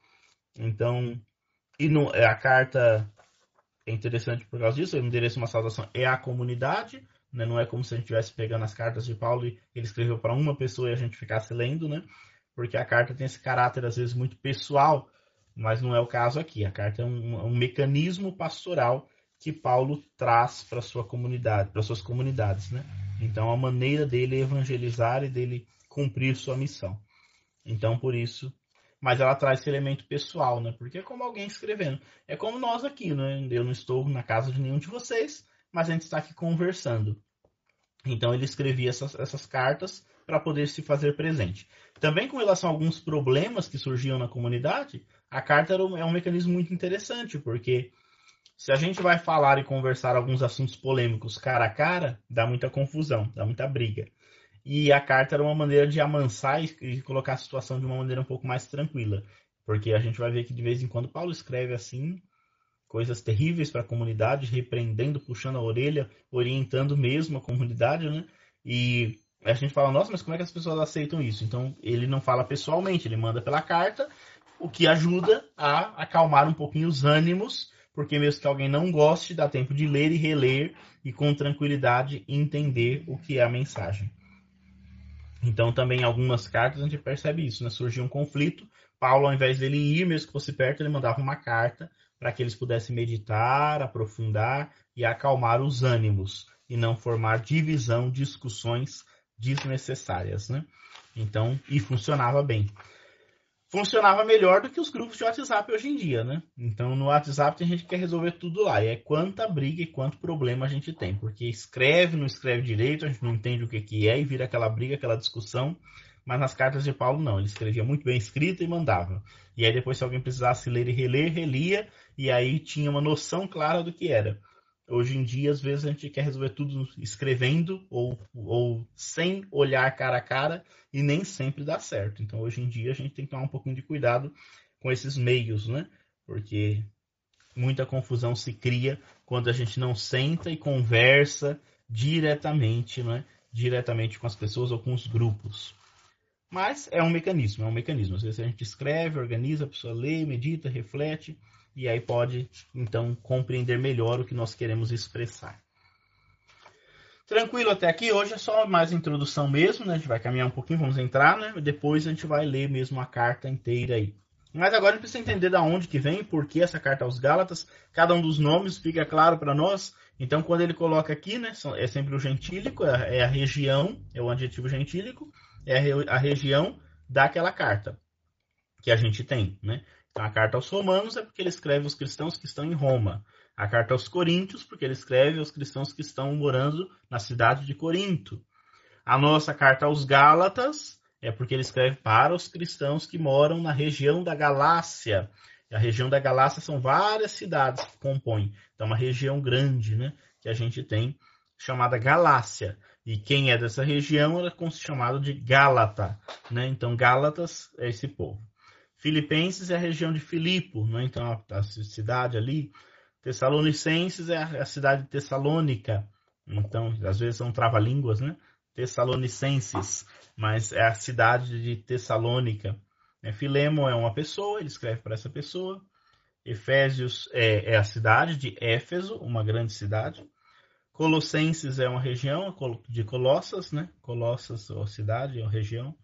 Então, e no, a carta é interessante por causa disso, endereço de uma saudação é a comunidade, né? não é como se a gente estivesse pegando as cartas de Paulo e ele escreveu para uma pessoa e a gente ficasse lendo, né? porque a carta tem esse caráter, às vezes, muito pessoal, mas não é o caso aqui. A carta é um, um mecanismo pastoral que Paulo traz para sua comunidade, para suas comunidades, né? Então a maneira dele evangelizar e dele cumprir sua missão. Então por isso, mas ela traz esse elemento pessoal, né? Porque é como alguém escrevendo, é como nós aqui, né? Eu não estou na casa de nenhum de vocês, mas a gente está aqui conversando. Então ele escrevia essas, essas cartas para poder se fazer presente. Também com relação a alguns problemas que surgiam na comunidade, a carta um, é um mecanismo muito interessante, porque se a gente vai falar e conversar alguns assuntos polêmicos cara a cara, dá muita confusão, dá muita briga. E a carta era uma maneira de amansar e colocar a situação de uma maneira um pouco mais tranquila. Porque a gente vai ver que de vez em quando Paulo escreve assim, coisas terríveis para a comunidade, repreendendo, puxando a orelha, orientando mesmo a comunidade, né? E a gente fala, nossa, mas como é que as pessoas aceitam isso? Então, ele não fala pessoalmente, ele manda pela carta, o que ajuda a acalmar um pouquinho os ânimos, porque mesmo que alguém não goste, dá tempo de ler e reler e com tranquilidade entender o que é a mensagem. Então, também em algumas cartas a gente percebe isso, né? Surgiu um conflito, Paulo, ao invés dele ir, mesmo que fosse perto, ele mandava uma carta para que eles pudessem meditar, aprofundar e acalmar os ânimos e não formar divisão, discussões desnecessárias, né? Então, e funcionava bem. Funcionava melhor do que os grupos de WhatsApp hoje em dia, né? Então, no WhatsApp tem gente que quer resolver tudo lá. E é quanta briga e quanto problema a gente tem. Porque escreve, não escreve direito, a gente não entende o que, que é e vira aquela briga, aquela discussão. Mas nas cartas de Paulo, não. Ele escrevia muito bem escrito e mandava. E aí, depois, se alguém precisasse ler e reler, relia. E aí tinha uma noção clara do que era. Hoje em dia, às vezes, a gente quer resolver tudo escrevendo ou, ou sem olhar cara a cara e nem sempre dá certo. Então, hoje em dia, a gente tem que tomar um pouquinho de cuidado com esses meios, né? Porque muita confusão se cria quando a gente não senta e conversa diretamente, né? Diretamente com as pessoas ou com os grupos. Mas é um mecanismo, é um mecanismo. Às vezes a gente escreve, organiza, a pessoa lê, medita, reflete e aí pode então compreender melhor o que nós queremos expressar. Tranquilo até aqui, hoje é só mais introdução mesmo, né? A gente vai caminhar um pouquinho, vamos entrar, né? Depois a gente vai ler mesmo a carta inteira aí. Mas agora a gente precisa entender da onde que vem, por que essa carta aos Gálatas, cada um dos nomes fica claro para nós. Então, quando ele coloca aqui, né, é sempre o gentílico, é, é a região, é o adjetivo gentílico, é a, região daquela carta que a gente tem, né? Então, a carta aos Romanos é porque ele escreve os cristãos que estão em Roma. A carta aos Coríntios, porque ele escreve aos cristãos que estão morando na cidade de Corinto. A nossa carta aos Gálatas é porque ele escreve para os cristãos que moram na região da Galácia. E a região da Galácia são várias cidades que compõem. Então, uma região grande, né? Que a gente tem chamada Galácia. E quem é dessa região era chamado de Gálata. Né? Então, Gálatas é esse povo. Filipenses é a região de Filipo, né? então a, a cidade ali. Tessalonicenses é a, a, cidade de Tessalônica. Então, às vezes são trava-línguas, né? Tessalonicenses, mas é a cidade de Tessalônica. É, Filemo é uma pessoa, ele escreve para essa pessoa. Efésios é, é, a cidade de Éfeso, uma grande cidade. Colossenses é uma região de Colossas, né? Colossas, ou cidade, ou região.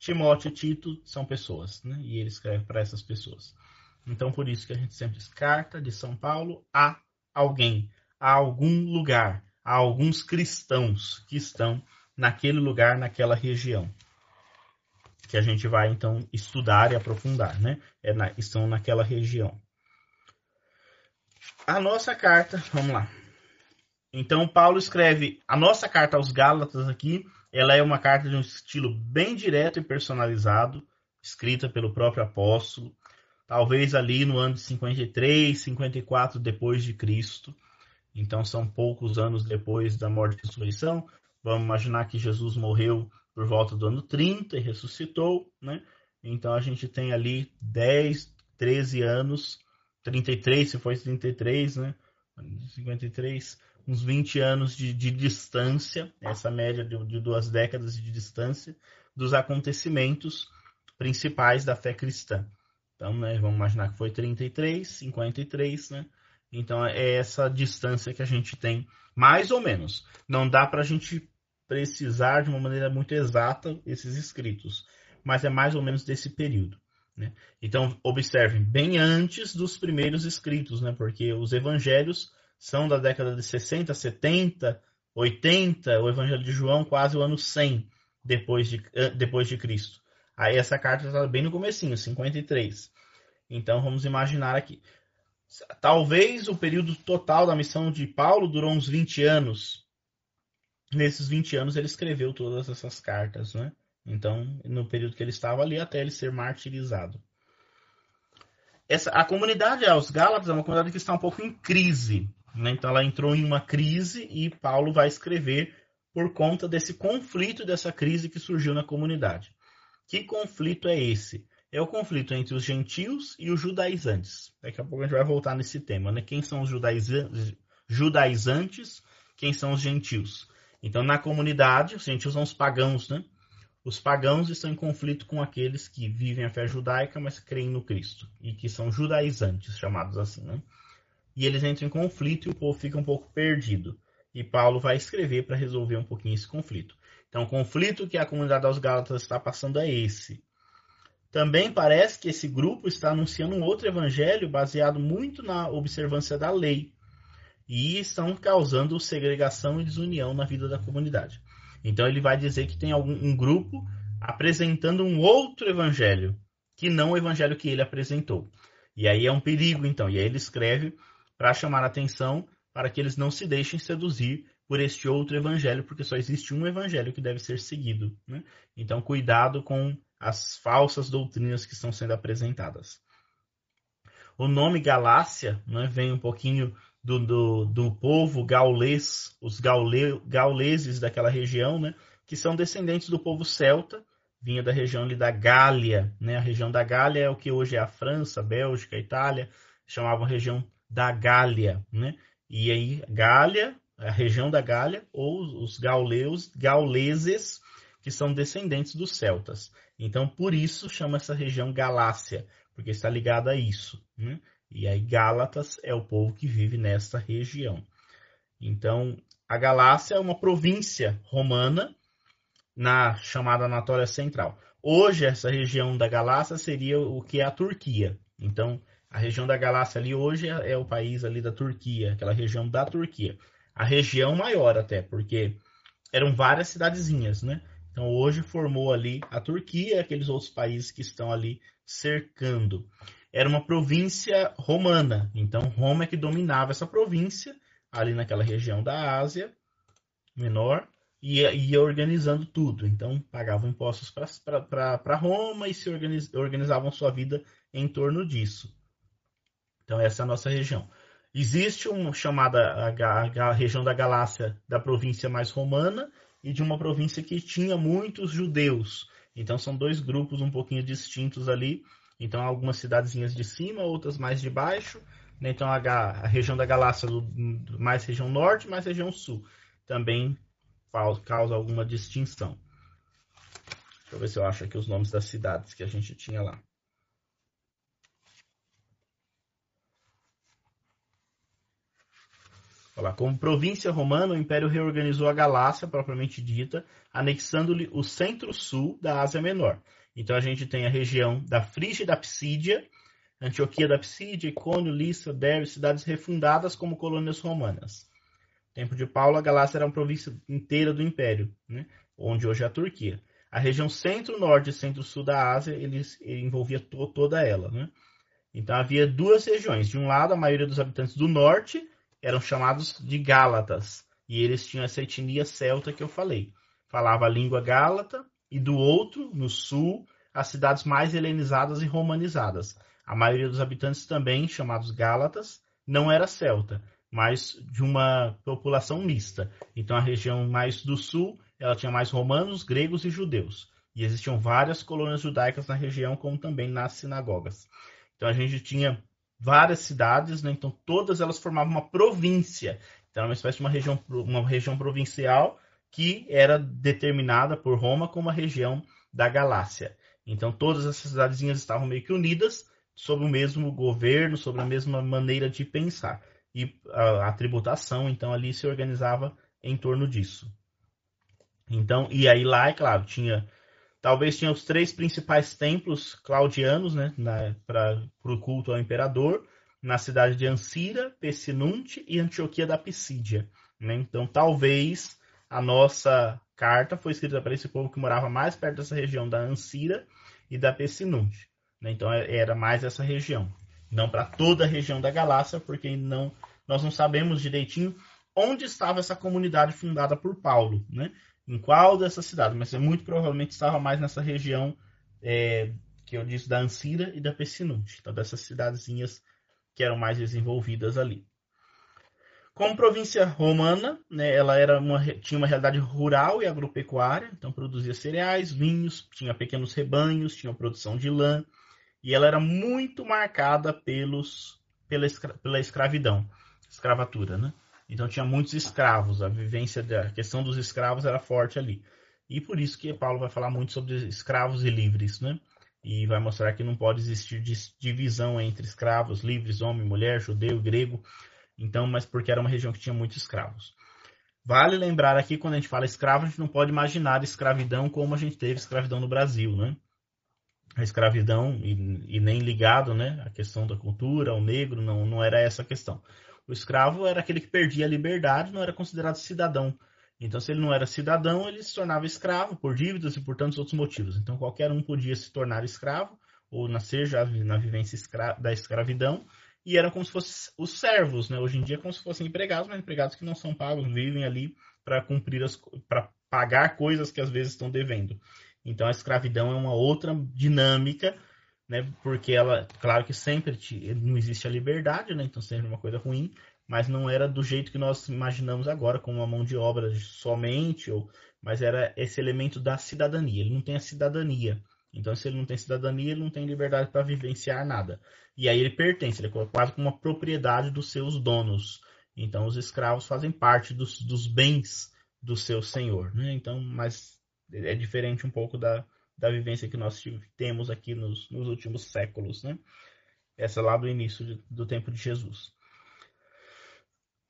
Timóteo e Tito são pessoas, né? E ele escreve para essas pessoas. Então, por isso que a gente sempre diz carta de São Paulo a alguém, a algum lugar, a alguns cristãos que estão naquele lugar, naquela região que a gente vai então estudar e aprofundar, né? É na, estão naquela região. A nossa carta, vamos lá. Então Paulo escreve a nossa carta aos Gálatas aqui, ela é uma carta de um estilo bem direto e personalizado, escrita pelo próprio apóstolo, talvez ali no ano de 53, 54 depois de Cristo. Então são poucos anos depois da morte e ressurreição. Vamos imaginar que Jesus morreu por volta do ano 30 e ressuscitou, né? Então a gente tem ali 10, 13 anos, 33, se for 33, né? 53, uns 20 anos de, de distância, essa média de, de, duas décadas de distância dos acontecimentos principais da fé cristã. Então, né, vamos imaginar que foi 33, 53, né? Então é essa distância que a gente tem, mais ou menos. Não dá para a gente precisar de uma maneira muito exata esses escritos, mas é mais ou menos desse período. Né? Então, observem, bem antes dos primeiros escritos, né? porque os evangelhos são da década de 60, 70, 80, o evangelho de João quase o ano 100 depois de, depois de Cristo. Aí essa carta está bem no comecinho, 53. Então vamos imaginar aqui. Talvez o período total da missão de Paulo durou uns 20 anos, nesses 20 anos ele escreveu todas essas cartas, né? Então, no período que ele estava ali, até ele ser martirizado. Essa, a comunidade aos Gálatas é uma comunidade que está um pouco em crise. Né? Então, ela entrou em uma crise e Paulo vai escrever por conta desse conflito, dessa crise que surgiu na comunidade. Que conflito é esse? É o conflito entre os gentios e os judaizantes. Daqui a pouco a gente vai voltar nesse tema. Né? Quem são os judaizantes? Quem são os gentios? Então, na comunidade, os gentios são os pagãos, né? Os pagãos estão em conflito com aqueles que vivem a fé judaica, mas creem no Cristo, e que são judaizantes, chamados assim, né? E eles entram em conflito e o povo fica um pouco perdido. E Paulo vai escrever para resolver um pouquinho esse conflito. Então, o conflito que a comunidade dos Gálatas está passando é esse. Também parece que esse grupo está anunciando um outro evangelho baseado muito na observância da lei e estão causando segregação e desunião na vida da comunidade. Então ele vai dizer que tem algum, um grupo apresentando um outro evangelho, que não o evangelho que ele apresentou. E aí é um perigo, então. E aí ele escreve para chamar a atenção para que eles não se deixem seduzir por este outro evangelho, porque só existe um evangelho que deve ser seguido. Né? Então, cuidado com as falsas doutrinas que estão sendo apresentadas. O nome Galácia né, vem um pouquinho do, do, do povo gaulês, os gaule, gauleses daquela região, né, que são descendentes do povo celta, vinha da região ali da Gália, né, a região da Gália é o que hoje é a França, Bélgica, Itália, chamavam região da Gália, né, e aí Gália, a região da Gália, ou os gauleus, gauleses, que são descendentes dos celtas. Então, por isso chama essa região Galácia, porque está ligada a isso. Né? E aí Gálatas é o povo que vive nesta região. Então, a Galácia é uma província romana na chamada Anatólia Central. Hoje, essa região da Galácia seria o que é a Turquia. Então, a região da Galácia ali hoje é, é o país ali da Turquia, aquela região da Turquia. A região maior até, porque eram várias cidadezinhas, né? Então hoje formou ali a Turquia aqueles outros países que estão ali cercando era uma província romana. Então, Roma é que dominava essa província, ali naquela região da Ásia Menor, e ia organizando tudo. Então, pagavam impostos para Roma e se organiz, organizavam sua vida em torno disso. Então, essa é a nossa região. Existe uma chamada a, a, região da Galácia da província mais romana e de uma província que tinha muitos judeus. Então são dois grupos um pouquinho distintos ali. Então algumas cidadezinhas de cima, outras mais de baixo. Né? Então a, a, região da Galácia mais região norte, mais região sul. Também causa alguma distinção. Deixa eu ver se eu acho aqui os nomes das cidades que a gente tinha lá. Olha como província romana, o Império reorganizou a Galácia, propriamente dita, anexando-lhe o centro-sul da Ásia Menor. Então a gente tem a região da Frígia e da Psídia, Antioquia da Psídia, Icônio, Lissa, Derbe, cidades refundadas como colônias romanas. No tempo de Paulo, a Galácia era uma província inteira do Império, né? onde hoje é a Turquia. A região centro-norte e centro-sul da Ásia, ele, ele envolvia to, toda ela. Né? Então havia duas regiões. De um lado, a maioria dos habitantes do norte eram chamados de Gálatas. E eles tinham essa etnia celta que eu falei. Falava a língua gálata, e do outro, no sul, as cidades mais helenizadas e romanizadas. A maioria dos habitantes também, chamados Gálatas, não era celta, mas de uma população mista. Então a região mais do sul, ela tinha mais romanos, gregos e judeus. E existiam várias colônias judaicas na região, como também nas sinagogas. Então a gente tinha várias cidades, né? então todas elas formavam uma província. Então, uma espécie de uma região, uma região provincial que era determinada por Roma como a região da Galácia. Então, todas essas cidadezinhas estavam meio que unidas sob o mesmo governo, sobre a mesma maneira de pensar. E a, a tributação, então, ali se organizava em torno disso. Então, e aí lá, é claro, tinha Talvez tinha os três principais templos claudianos né, para o culto ao imperador, na cidade de Ancira, Pessinunte e Antioquia da Pisídia. Né? Então, talvez a nossa carta foi escrita para esse povo que morava mais perto dessa região da Ancira e da Pessinunte. Né? Então, é, era mais essa região. Não para toda a região da Galácia, porque não, nós não sabemos direitinho onde estava essa comunidade fundada por Paulo. Né? Em qual dessas cidades, mas muito provavelmente estava mais nessa região é, que eu disse da Ancira e da Pessinunte, então dessas cidadezinhas que eram mais desenvolvidas ali. Como província romana, né, ela era uma, tinha uma realidade rural e agropecuária, então produzia cereais, vinhos, tinha pequenos rebanhos, tinha produção de lã, e ela era muito marcada pelos, pela, escra, pela escravidão, escravatura, né? Então tinha muitos escravos, a vivência da questão dos escravos era forte ali. E por isso que Paulo vai falar muito sobre escravos e livres, né? E vai mostrar que não pode existir divisão entre escravos, livres, homem, mulher, judeu, grego. Então, mas porque era uma região que tinha muitos escravos. Vale lembrar aqui, quando a gente fala escravo, a gente não pode imaginar escravidão como a gente teve escravidão no Brasil, né? A escravidão, e, e nem ligado, né? A questão da cultura, o negro, não, não era essa a questão. O escravo era aquele que perdia a liberdade, não era considerado cidadão. Então, se ele não era cidadão, ele se tornava escravo por dívidas e por tantos outros motivos. Então, qualquer um podia se tornar escravo ou nascer já na vivência escra da escravidão e eram como se fossem os servos, né? Hoje em dia, como se fossem empregados, mas empregados que não são pagos, vivem ali para cumprir as para pagar coisas que às vezes estão devendo. Então, a escravidão é uma outra dinâmica né? Porque ela, claro que sempre te, não existe a liberdade, né? Então sempre uma coisa ruim, mas não era do jeito que nós imaginamos agora, com uma mão de obra somente, ou, mas era esse elemento da cidadania. Ele não tem a cidadania. Então, se ele não tem cidadania, ele não tem liberdade para vivenciar nada. E aí ele pertence, ele é quase como uma propriedade dos seus donos. Então, os escravos fazem parte dos, dos bens do seu senhor. Né? Então, mas é diferente um pouco da, da vivência que nós temos aqui nos, nos últimos séculos, né? Essa lá do início de, do tempo de Jesus.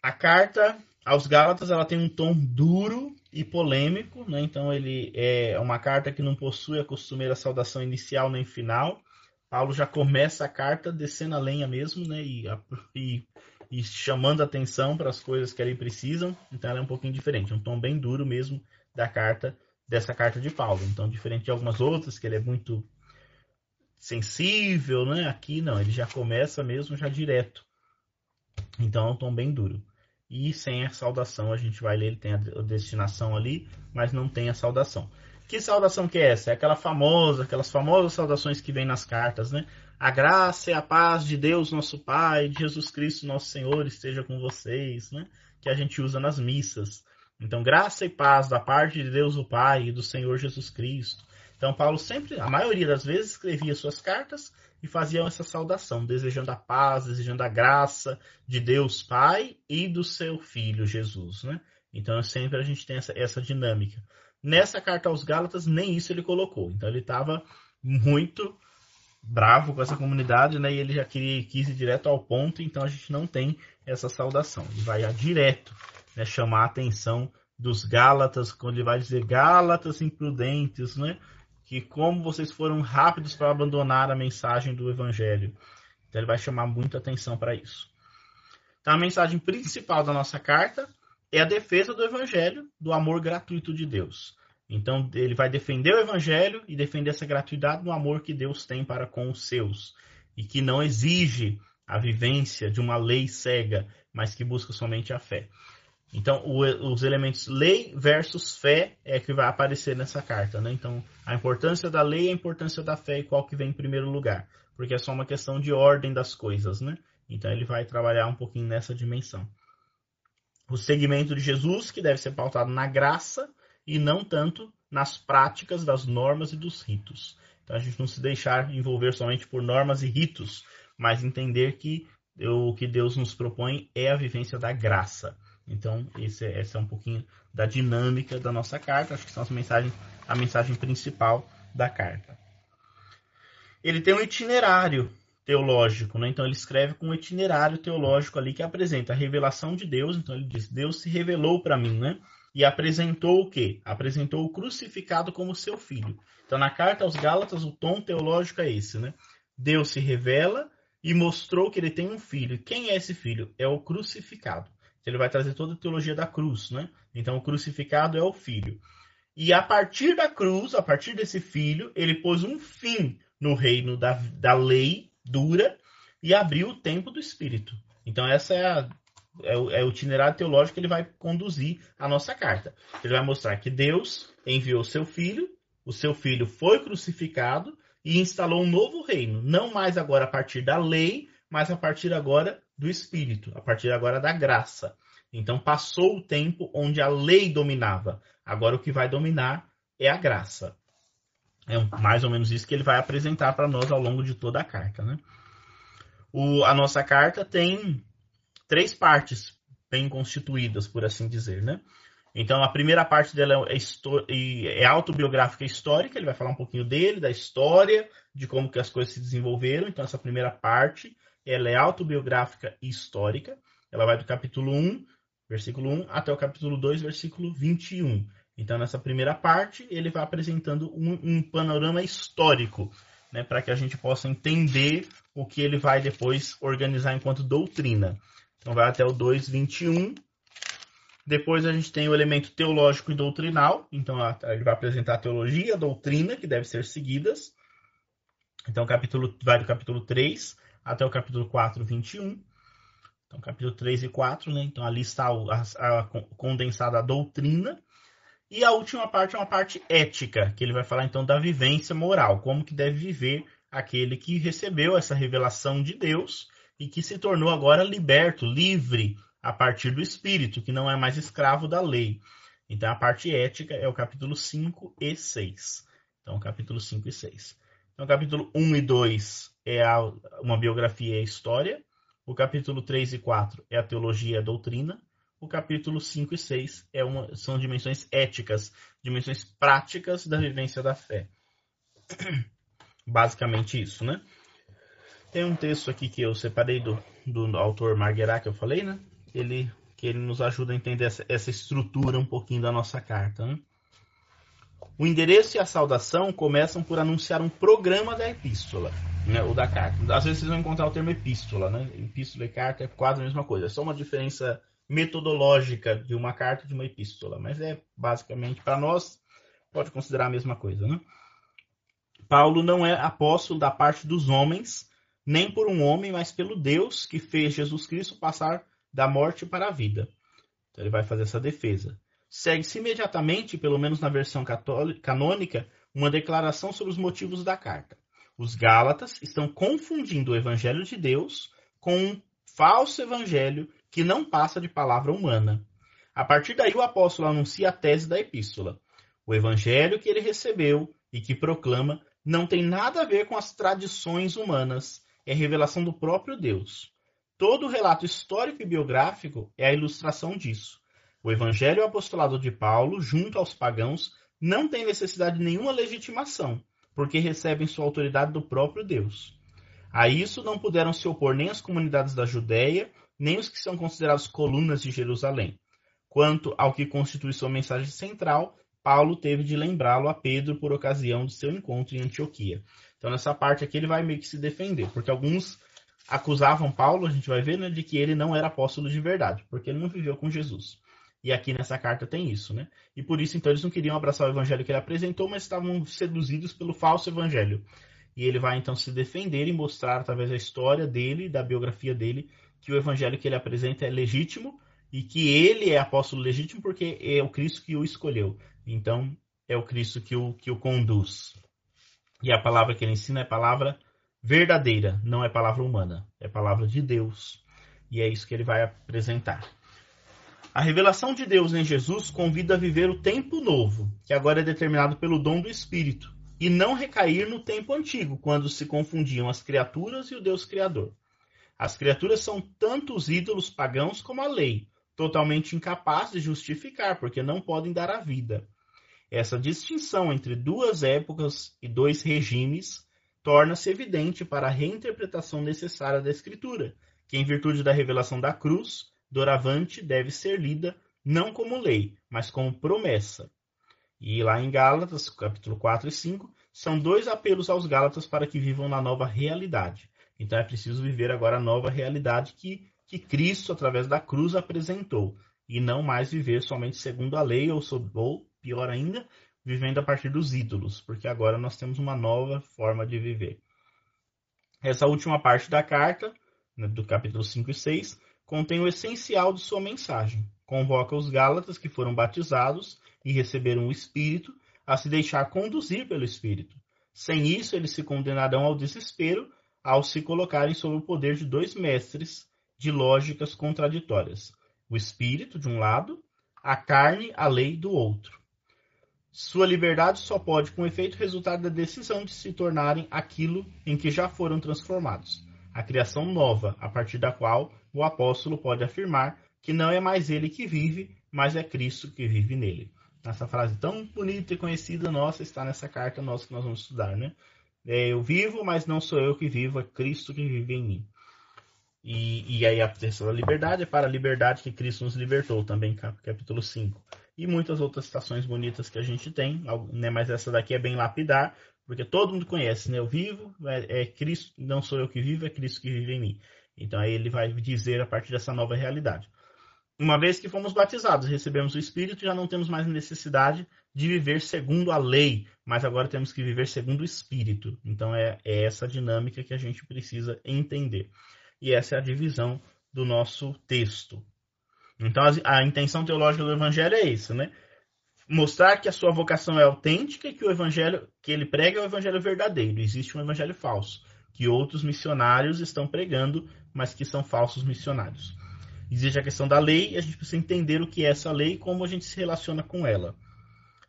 A carta aos Gálatas ela tem um tom duro e polêmico, né? Então ele é uma carta que não possui a costumeira saudação inicial nem final. Paulo já começa a carta descendo a lenha mesmo, né? E, e, e chamando atenção para as coisas que ali precisam. Então ela é um pouquinho diferente, um tom bem duro mesmo da carta dessa carta de Paulo. Então, diferente de algumas outras, que ele é muito sensível, né? Aqui não, ele já começa mesmo já direto. Então é um tom bem duro. E sem a saudação, a gente vai ler, ele tem a destinação ali, mas não tem a saudação. Que saudação que é essa? É aquela famosa, aquelas famosas saudações que vem nas cartas, né? a graça e a paz de Deus, nosso Pai, de Jesus Cristo, nosso Senhor, esteja com vocês, né? Que a gente usa nas missas. Então, graça e paz da parte de Deus, o Pai, e do Senhor Jesus Cristo. Então, Paulo sempre, a maioria das vezes, escrevia suas cartas e fazia essa saudação, desejando a paz, desejando a graça de Deus Pai e do seu Filho Jesus, né? Então, sempre a gente tem essa, essa dinâmica. Nessa carta aos Gálatas, nem isso ele colocou. Então, ele estava muito bravo com essa comunidade, né? E ele já queria, quis ir direto ao ponto, então a gente não tem essa saudação. Ele vai direto, né? Chamar a atenção dos Gálatas, quando ele vai dizer Gálatas imprudentes, né? Que como vocês foram rápidos para abandonar a mensagem do Evangelho. Então ele vai chamar muita atenção para isso. Então a mensagem principal da nossa carta é a defesa do Evangelho, do amor gratuito de Deus. Então ele vai defender o evangelho e defender essa gratuidade no amor que Deus tem para com os seus e que não exige a vivência de uma lei cega, mas que busca somente a fé. Então, o, os elementos lei versus fé é que vai aparecer nessa carta, né? Então, a importância da lei e a importância da fé e qual que vem em primeiro lugar, porque é só uma questão de ordem das coisas, né? Então, ele vai trabalhar um pouquinho nessa dimensão. O segmento de Jesus, que deve ser pautado na graça, e não tanto nas práticas das normas e dos ritos. Então a gente não se deixar envolver somente por normas e ritos, mas entender que o que Deus nos propõe é a vivência da graça. Então, esse essa é um pouquinho da dinâmica da nossa carta. Acho que são as mensagens, a mensagem principal da carta. Ele tem um itinerário teológico, né? Então ele escreve com um itinerário teológico ali que apresenta a revelação de Deus. Então ele diz: Deus se revelou para mim, né? e apresentou o quê? Apresentou o crucificado como seu filho. Então, na carta aos Gálatas, o tom teológico é esse, né? Deus se revela e mostrou que ele tem um filho. Quem é esse filho? É o crucificado. Ele vai trazer toda a teologia da cruz, né? Então, o crucificado é o filho. E a partir da cruz, a partir desse filho, ele pôs um fim no reino da, da lei dura e abriu o tempo do Espírito. Então, essa é a é o, é o itinerário teológico que ele vai conduzir a nossa carta. Ele vai mostrar que Deus enviou seu filho, o seu filho foi crucificado e instalou um novo reino, não mais agora a partir da lei, mas a partir agora do Espírito, a partir agora da graça. Então passou o tempo onde a lei dominava. Agora o que vai dominar é a graça. É mais ou menos isso que ele vai apresentar para nós ao longo de toda a carta. Né? O, a nossa carta tem três partes bem constituídas, por assim dizer, né? Então, a primeira parte dela é, é autobiográfica histórica, ele vai falar um pouquinho dele, da história, de como que as coisas se desenvolveram. Então, essa primeira parte, ela é autobiográfica e histórica. Ela vai do capítulo 1, versículo 1, até o capítulo 2, versículo 21. Então, nessa primeira parte, ele vai apresentando um, um panorama histórico, né, para que a gente possa entender o que ele vai depois organizar enquanto doutrina. Então vai até o 2,21. Depois a gente tem o elemento teológico e doutrinal. Então ele vai apresentar a teologia, a doutrina, que deve ser seguidas. Então capítulo, vai do capítulo 3 até o capítulo 4, 21. Então capítulo 3 e 4, né? Então ali está a, a condensada a doutrina. E a última parte é uma parte ética, que ele vai falar então da vivência moral, como que deve viver aquele que recebeu essa revelação de Deus e que se tornou agora liberto, livre, a partir do Espírito, que não é mais escravo da lei. Então, a parte ética é o capítulo 5 e 6. Então, capítulo 5 e 6. Então, capítulo 1 e 2 é a, uma biografia e a história. O capítulo 3 e 4 é a teologia e a doutrina. O capítulo 5 e 6 é uma, são dimensões éticas, dimensões práticas da vivência da fé. Basicamente isso, né? Tem um texto aqui que eu separei do, do autor Marguerá, que eu falei, né? Ele, que ele nos ajuda a entender essa, essa estrutura um pouquinho da nossa carta. Né? O endereço e a saudação começam por anunciar um programa da epístola, né, ou da carta. Às vezes vocês vão encontrar o termo epístola, né? Epístola e carta é quase a mesma coisa, é só uma diferença metodológica de uma carta e de uma epístola, mas é basicamente para nós pode considerar a mesma coisa, né? Paulo não é apóstolo da parte dos homens, nem por um homem, mas pelo Deus que fez Jesus Cristo passar da morte para a vida. Então ele vai fazer essa defesa. Segue-se imediatamente, pelo menos na versão canônica, uma declaração sobre os motivos da carta. Os Gálatas estão confundindo o evangelho de Deus com um falso evangelho que não passa de palavra humana. A partir daí, o apóstolo anuncia a tese da epístola. O evangelho que ele recebeu e que proclama não tem nada a ver com as tradições humanas, é revelação do próprio Deus. Todo o relato histórico e biográfico é a ilustração disso. O evangelho apostolado de Paulo, junto aos pagãos, não tem necessidade de nenhuma legitimação, porque recebem sua autoridade do próprio Deus. A isso não puderam se opor nem as comunidades da Judéia, nem os que são considerados colunas de Jerusalém. Quanto ao que constitui sua mensagem central, Paulo teve de lembrá-lo a Pedro por ocasião de seu encontro em Antioquia. Então, nessa parte aqui, ele vai meio que se defender, porque alguns acusavam Paulo, a gente vai ver, né, de que ele não era apóstolo de verdade, porque ele não viveu com Jesus. E aqui nessa carta tem isso, né? E por isso, então, eles não queriam abraçar o evangelho que ele apresentou, mas estavam seduzidos pelo falso evangelho. E ele vai, então, se defender e mostrar, através da história dele, da biografia dele, que o evangelho que ele apresenta é legítimo e que ele é apóstolo legítimo porque é o Cristo que o escolheu. Então, é o Cristo que o, que o conduz. E a palavra que ele ensina é palavra verdadeira, não é palavra humana, é palavra de Deus. E é isso que ele vai apresentar. A revelação de Deus em Jesus convida a viver o tempo novo, que agora é determinado pelo dom do Espírito, e não recair no tempo antigo, quando se confundiam as criaturas e o Deus Criador. As criaturas são tanto os ídolos pagãos como a lei, totalmente incapazes de justificar, porque não podem dar a vida. Essa distinção entre duas épocas e dois regimes torna-se evidente para a reinterpretação necessária da Escritura, que, em virtude da revelação da cruz, doravante deve ser lida não como lei, mas como promessa. E lá em Gálatas, capítulo 4 e 5, são dois apelos aos Gálatas para que vivam na nova realidade. Então é preciso viver agora a nova realidade que que Cristo, através da cruz, apresentou, e não mais viver somente segundo a lei, ou, ou pior ainda, vivendo a partir dos ídolos, porque agora nós temos uma nova forma de viver. Essa última parte da carta, né, do capítulo 5 e 6, contém o essencial de sua mensagem. Convoca os Gálatas que foram batizados e receberam o Espírito a se deixar conduzir pelo Espírito. Sem isso, eles se condenarão ao desespero ao se colocarem sob o poder de dois mestres de lógicas contraditórias: o espírito, de um lado, a carne, a lei, do outro. Sua liberdade só pode, com efeito, resultar da decisão de se tornarem aquilo em que já foram transformados, a criação nova, a partir da qual o apóstolo pode afirmar que não é mais ele que vive, mas é Cristo que vive nele. Essa frase tão bonita e conhecida nossa está nessa carta nossa que nós vamos estudar, né? É, eu vivo, mas não sou eu que vivo, é Cristo que vive em mim. E, e aí a terceira liberdade é para a liberdade que Cristo nos libertou, também capítulo 5. E muitas outras citações bonitas que a gente tem, né, mas essa daqui é bem lapidar, porque todo mundo conhece, né? Eu vivo, é, é Cristo, não sou eu que vivo, é Cristo que vive em mim. Então aí ele vai dizer a partir dessa nova realidade. Uma vez que fomos batizados, recebemos o Espírito, já não temos mais necessidade de viver segundo a lei, mas agora temos que viver segundo o Espírito. Então é, é essa dinâmica que a gente precisa entender e essa é a divisão do nosso texto. Então, a, a intenção teológica do evangelho é isso, né? Mostrar que a sua vocação é autêntica e que o evangelho que ele prega é o evangelho verdadeiro. Existe um evangelho falso, que outros missionários estão pregando, mas que são falsos missionários. Existe a questão da lei e a gente precisa entender o que é essa lei e como a gente se relaciona com ela.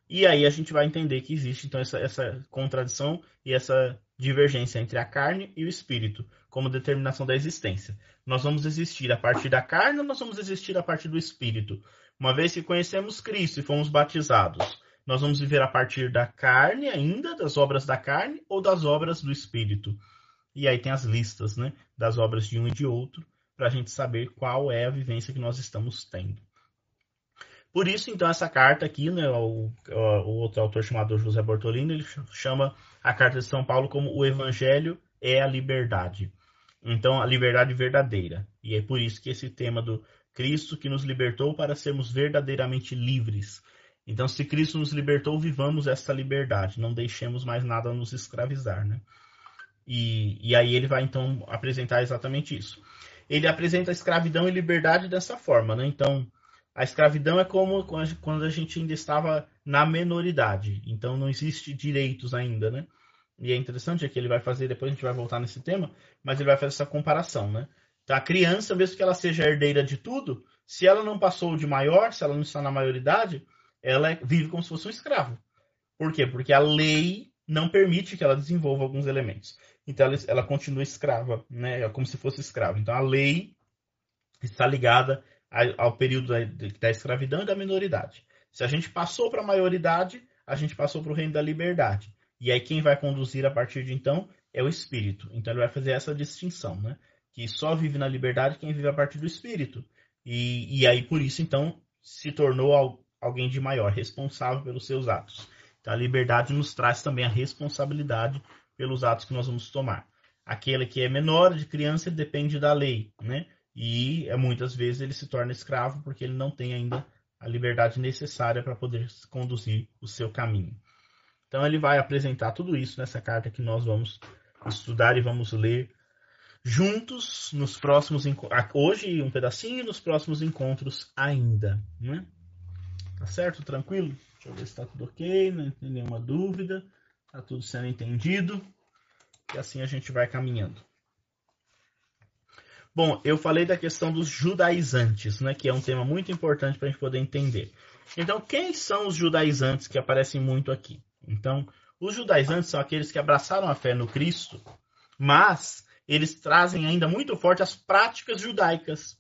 E aí a gente vai entender que existe então essa, essa contradição e essa divergência entre a carne e o espírito, como determinação da existência. Nós vamos existir a partir da carne ou nós vamos existir a partir do espírito? Uma vez que conhecemos Cristo e fomos batizados, nós vamos viver a partir da carne ainda, das obras da carne ou das obras do espírito? E aí tem as listas né, das obras de um e de outro, para a gente saber qual é a vivência que nós estamos tendo. Por isso, então, essa carta aqui, né, o, o outro autor chamado José Bortolino, ele chama a carta de São Paulo como o Evangelho é a liberdade. Então, a liberdade verdadeira. E é por isso que esse tema do Cristo que nos libertou para sermos verdadeiramente livres. Então, se Cristo nos libertou, vivamos essa liberdade. Não deixemos mais nada nos escravizar, né? E, e aí ele vai, então, apresentar exatamente isso. Ele apresenta a escravidão e liberdade dessa forma, né? Então, a escravidão é como quando a gente ainda estava na menoridade. Então, não existe direitos ainda, né? e é interessante é que ele vai fazer, depois a gente vai voltar nesse tema, mas ele vai fazer essa comparação, né? Então, a criança, mesmo que ela seja herdeira de tudo, se ela não passou de maior, se ela não está na maioridade, ela vive como se fosse um escravo. Por quê? Porque a lei não permite que ela desenvolva alguns elementos. Então ela, ela continua escrava, né? É como se fosse escrava. Então a lei está ligada ao período da, da escravidão e da minoridade. Se a gente passou para a maioridade, a gente passou para o reino da liberdade. E aí quem vai conduzir a partir de então é o espírito. Então ele vai fazer essa distinção, né? Que só vive na liberdade quem vive a partir do espírito. E, e aí por isso então se tornou alguém de maior, responsável pelos seus atos. Então a liberdade nos traz também a responsabilidade pelos atos que nós vamos tomar. Aquele que é menor, de criança, ele depende da lei, né? E é, muitas vezes ele se torna escravo porque ele não tem ainda a liberdade necessária para poder conduzir o seu caminho. Então ele vai apresentar tudo isso nessa carta que nós vamos estudar e vamos ler juntos nos próximos hoje um pedacinho nos próximos encontros ainda, né? Tá certo? Tranquilo? Deixa eu ver se está tudo ok, não tem nenhuma dúvida. Está tudo sendo entendido. E assim a gente vai caminhando. Bom, eu falei da questão dos judaizantes, né, que é um tema muito importante para a gente poder entender. Então, quem são os judaizantes que aparecem muito aqui? Então, os judaizantes são aqueles que abraçaram a fé no Cristo, mas eles trazem ainda muito forte as práticas judaicas.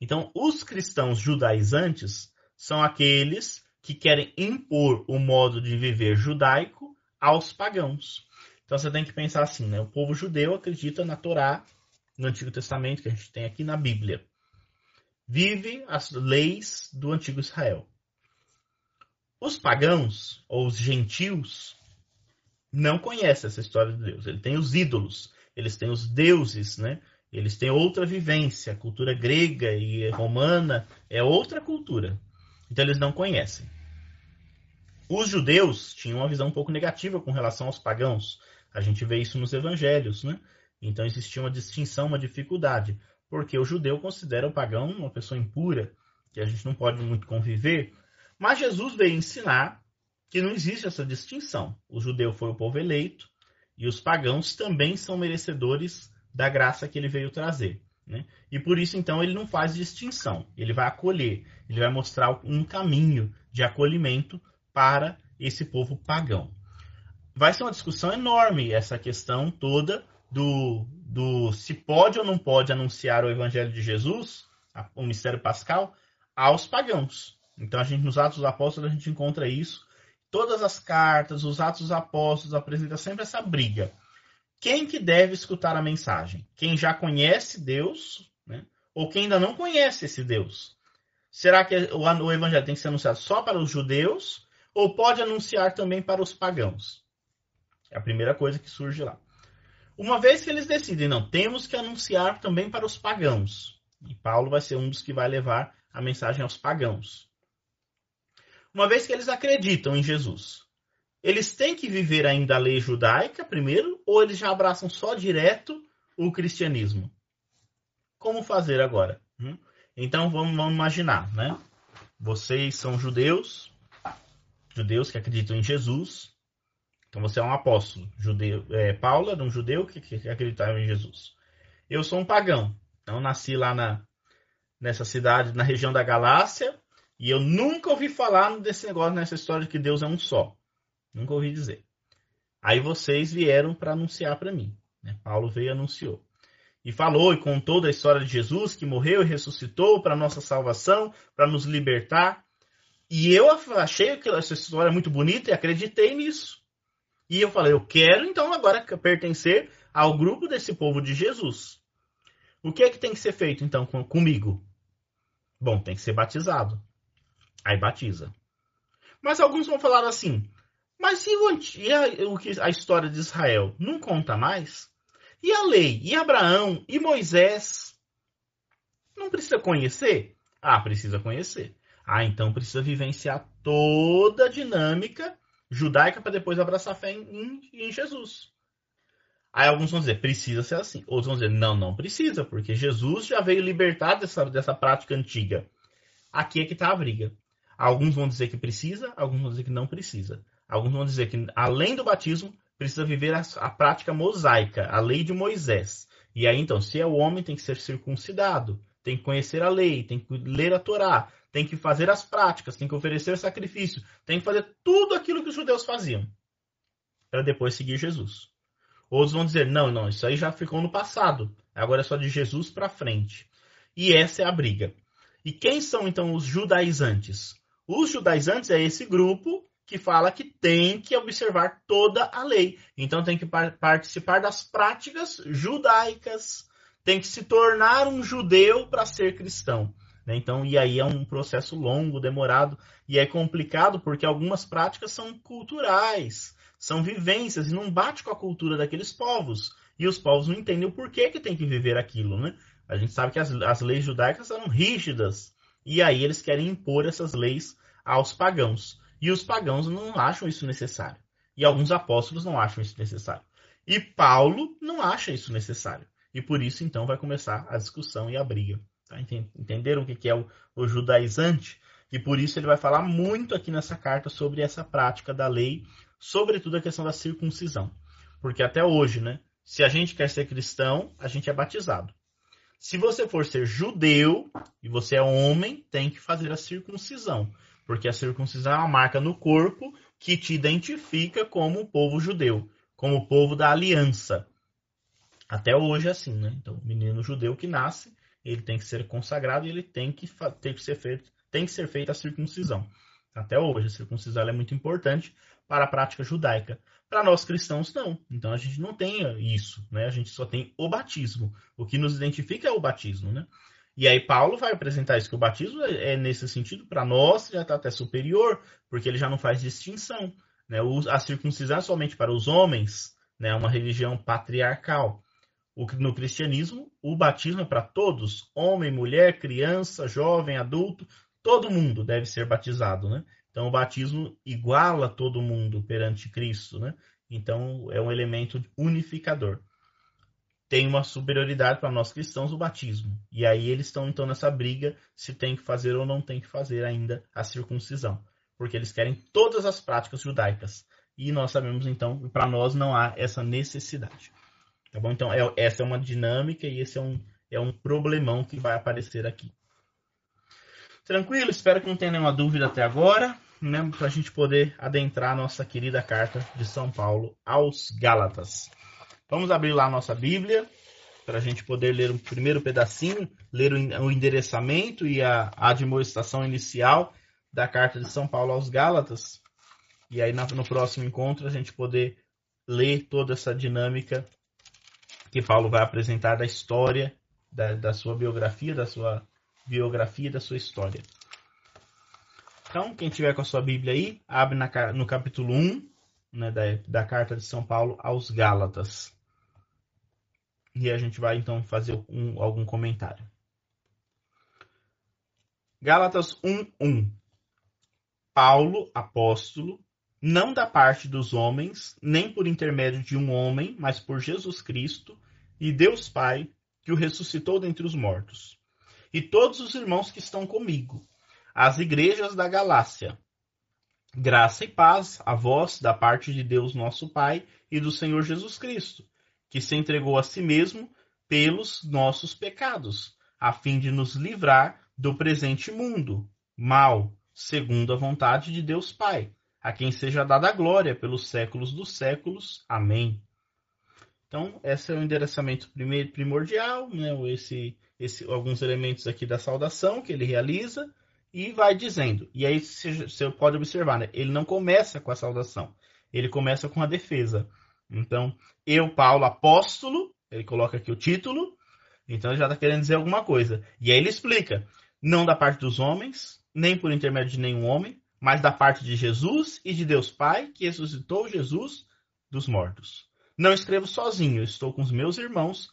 Então, os cristãos judaizantes são aqueles que querem impor o modo de viver judaico aos pagãos. Então você tem que pensar assim, né? O povo judeu acredita na Torá, no Antigo Testamento, que a gente tem aqui na Bíblia. Vive as leis do Antigo Israel. Os pagãos, ou os gentios, não conhecem essa história de Deus. Ele tem os ídolos, eles têm os deuses, né? Eles têm outra vivência. A cultura grega e romana é outra cultura. Então eles não conhecem. Os judeus tinham uma visão um pouco negativa com relação aos pagãos. A gente vê isso nos evangelhos, né? Então existia uma distinção, uma dificuldade, porque o judeu considera o pagão uma pessoa impura, que a gente não pode muito conviver. Mas Jesus veio ensinar que não existe essa distinção. O judeu foi o povo eleito e os pagãos também são merecedores da graça que ele veio trazer. Né? E por isso, então, ele não faz distinção. Ele vai acolher, ele vai mostrar um caminho de acolhimento para esse povo pagão. Vai ser uma discussão enorme essa questão toda do, do se pode ou não pode anunciar o evangelho de Jesus, o mistério pascal, aos pagãos. Então a gente nos Atos dos Apóstolos a gente encontra isso. Todas as cartas, os Atos dos Apóstolos apresentam sempre essa briga. Quem que deve escutar a mensagem? Quem já conhece Deus, né? ou quem ainda não conhece esse Deus? Será que o, o evangelho tem que ser anunciado só para os judeus ou pode anunciar também para os pagãos? É a primeira coisa que surge lá. Uma vez que eles decidem, não, temos que anunciar também para os pagãos. E Paulo vai ser um dos que vai levar a mensagem aos pagãos. Uma vez que eles acreditam em Jesus, eles têm que viver ainda a lei judaica primeiro, ou eles já abraçam só direto o cristianismo? Como fazer agora? Hum? Então vamos, vamos imaginar, né? Vocês são judeus, judeus que acreditam em Jesus. Então você é um apóstolo. Judeu, é, Paulo era um judeu que, que acreditava em Jesus. Eu sou um pagão. Então nasci lá na, nessa cidade, na região da Galácia, e eu nunca ouvi falar desse negócio, nessa história de que Deus é um só. Nunca ouvi dizer. Aí vocês vieram para anunciar para mim. Né? Paulo veio e anunciou. E falou e contou da história de Jesus que morreu e ressuscitou para nossa salvação, para nos libertar. E eu achei que essa história muito bonita e acreditei nisso. E eu falei, eu quero então agora pertencer ao grupo desse povo de Jesus. O que é que tem que ser feito então comigo? Bom, tem que ser batizado. Aí batiza. Mas alguns vão falar assim: mas e, o, e a, a história de Israel? Não conta mais? E a lei? E Abraão? E Moisés? Não precisa conhecer? Ah, precisa conhecer. Ah, então precisa vivenciar toda a dinâmica judaica para depois abraçar a fé em, em, Jesus. Aí alguns vão dizer, precisa ser assim. Outros vão dizer, não, não precisa, porque Jesus já veio libertar dessa, dessa prática antiga. Aqui é que está a briga. Alguns vão dizer que precisa, alguns vão dizer que não precisa. Alguns vão dizer que, além do batismo, precisa viver a, a prática mosaica, a lei de Moisés. E aí, então, se é o homem, tem que ser circuncidado, tem que conhecer a lei, tem que ler a Torá, tem que fazer as práticas, tem que oferecer sacrifício, tem que fazer tudo aquilo que os judeus faziam, para depois seguir Jesus. Outros vão dizer: não, não, isso aí já ficou no passado, agora é só de Jesus para frente. E essa é a briga. E quem são então os judaizantes? Os judaizantes é esse grupo que fala que tem que observar toda a lei. Então tem que participar das práticas judaicas, tem que se tornar um judeu para ser cristão. Né? Então, e aí é um processo longo, demorado, e é complicado porque algumas práticas são culturais, são vivências, e não bate com a cultura daqueles povos. E os povos não entendem o porquê que tem que viver aquilo. Né? A gente sabe que as, as leis judaicas eram rígidas, e aí eles querem impor essas leis aos pagãos. E os pagãos não acham isso necessário. E alguns apóstolos não acham isso necessário. E Paulo não acha isso necessário. E por isso, então, vai começar a discussão e a briga. Tá? Entenderam o que é o, o judaizante? E por isso ele vai falar muito aqui nessa carta sobre essa prática da lei, sobretudo a questão da circuncisão. Porque até hoje, né? Se a gente quer ser cristão, a gente é batizado. Se você for ser judeu e você é homem, tem que fazer a circuncisão. Porque a circuncisão é uma marca no corpo que te identifica como o povo judeu, como o povo da aliança. Até hoje é assim, né? Então, o menino judeu que nasce, ele tem que ser consagrado e ele tem que, tem que, ser, feito, tem que ser feita a circuncisão. Até hoje, a circuncisão é muito importante para a prática judaica. Para nós cristãos, não. Então a gente não tem isso, né? A gente só tem o batismo. O que nos identifica é o batismo, né? E aí Paulo vai apresentar isso, que o batismo é, é nesse sentido, para nós, já está até superior, porque ele já não faz distinção. Né? A circuncisão é somente para os homens, né? É uma religião patriarcal. No cristianismo, o batismo é para todos, homem, mulher, criança, jovem, adulto, todo mundo deve ser batizado, né? Então o batismo iguala todo mundo perante Cristo, né? Então é um elemento unificador tem uma superioridade para nós cristãos o batismo. E aí eles estão então nessa briga se tem que fazer ou não tem que fazer ainda a circuncisão, porque eles querem todas as práticas judaicas. E nós sabemos então, para nós não há essa necessidade. Tá bom? Então é, essa é uma dinâmica e esse é um, é um problemão que vai aparecer aqui. Tranquilo? Espero que não tenha nenhuma dúvida até agora, né? Para a gente poder adentrar a nossa querida carta de São Paulo aos Gálatas. Vamos abrir lá a nossa Bíblia para a gente poder ler o primeiro pedacinho, ler o endereçamento e a admoestação inicial da carta de São Paulo aos Gálatas. E aí no próximo encontro a gente poder ler toda essa dinâmica que Paulo vai apresentar da história, da, da sua biografia, da sua biografia da sua história. Então, quem tiver com a sua Bíblia aí, abre na, no capítulo 1 né, da, da carta de São Paulo aos Gálatas. E a gente vai então fazer um, algum comentário. Gálatas 1:1 Paulo, apóstolo, não da parte dos homens, nem por intermédio de um homem, mas por Jesus Cristo e Deus Pai, que o ressuscitou dentre os mortos. E todos os irmãos que estão comigo, as igrejas da Galácia. Graça e paz a vós da parte de Deus nosso Pai e do Senhor Jesus Cristo que se entregou a si mesmo pelos nossos pecados, a fim de nos livrar do presente mundo, mal, segundo a vontade de Deus Pai, a quem seja dada a glória pelos séculos dos séculos. Amém. Então, esse é o endereçamento primordial, né? esse, esse, alguns elementos aqui da saudação que ele realiza e vai dizendo. E aí você pode observar, né? ele não começa com a saudação, ele começa com a defesa. Então, eu, Paulo, apóstolo, ele coloca aqui o título, então ele já está querendo dizer alguma coisa. E aí ele explica: não da parte dos homens, nem por intermédio de nenhum homem, mas da parte de Jesus e de Deus Pai, que ressuscitou Jesus dos mortos. Não escrevo sozinho, estou com os meus irmãos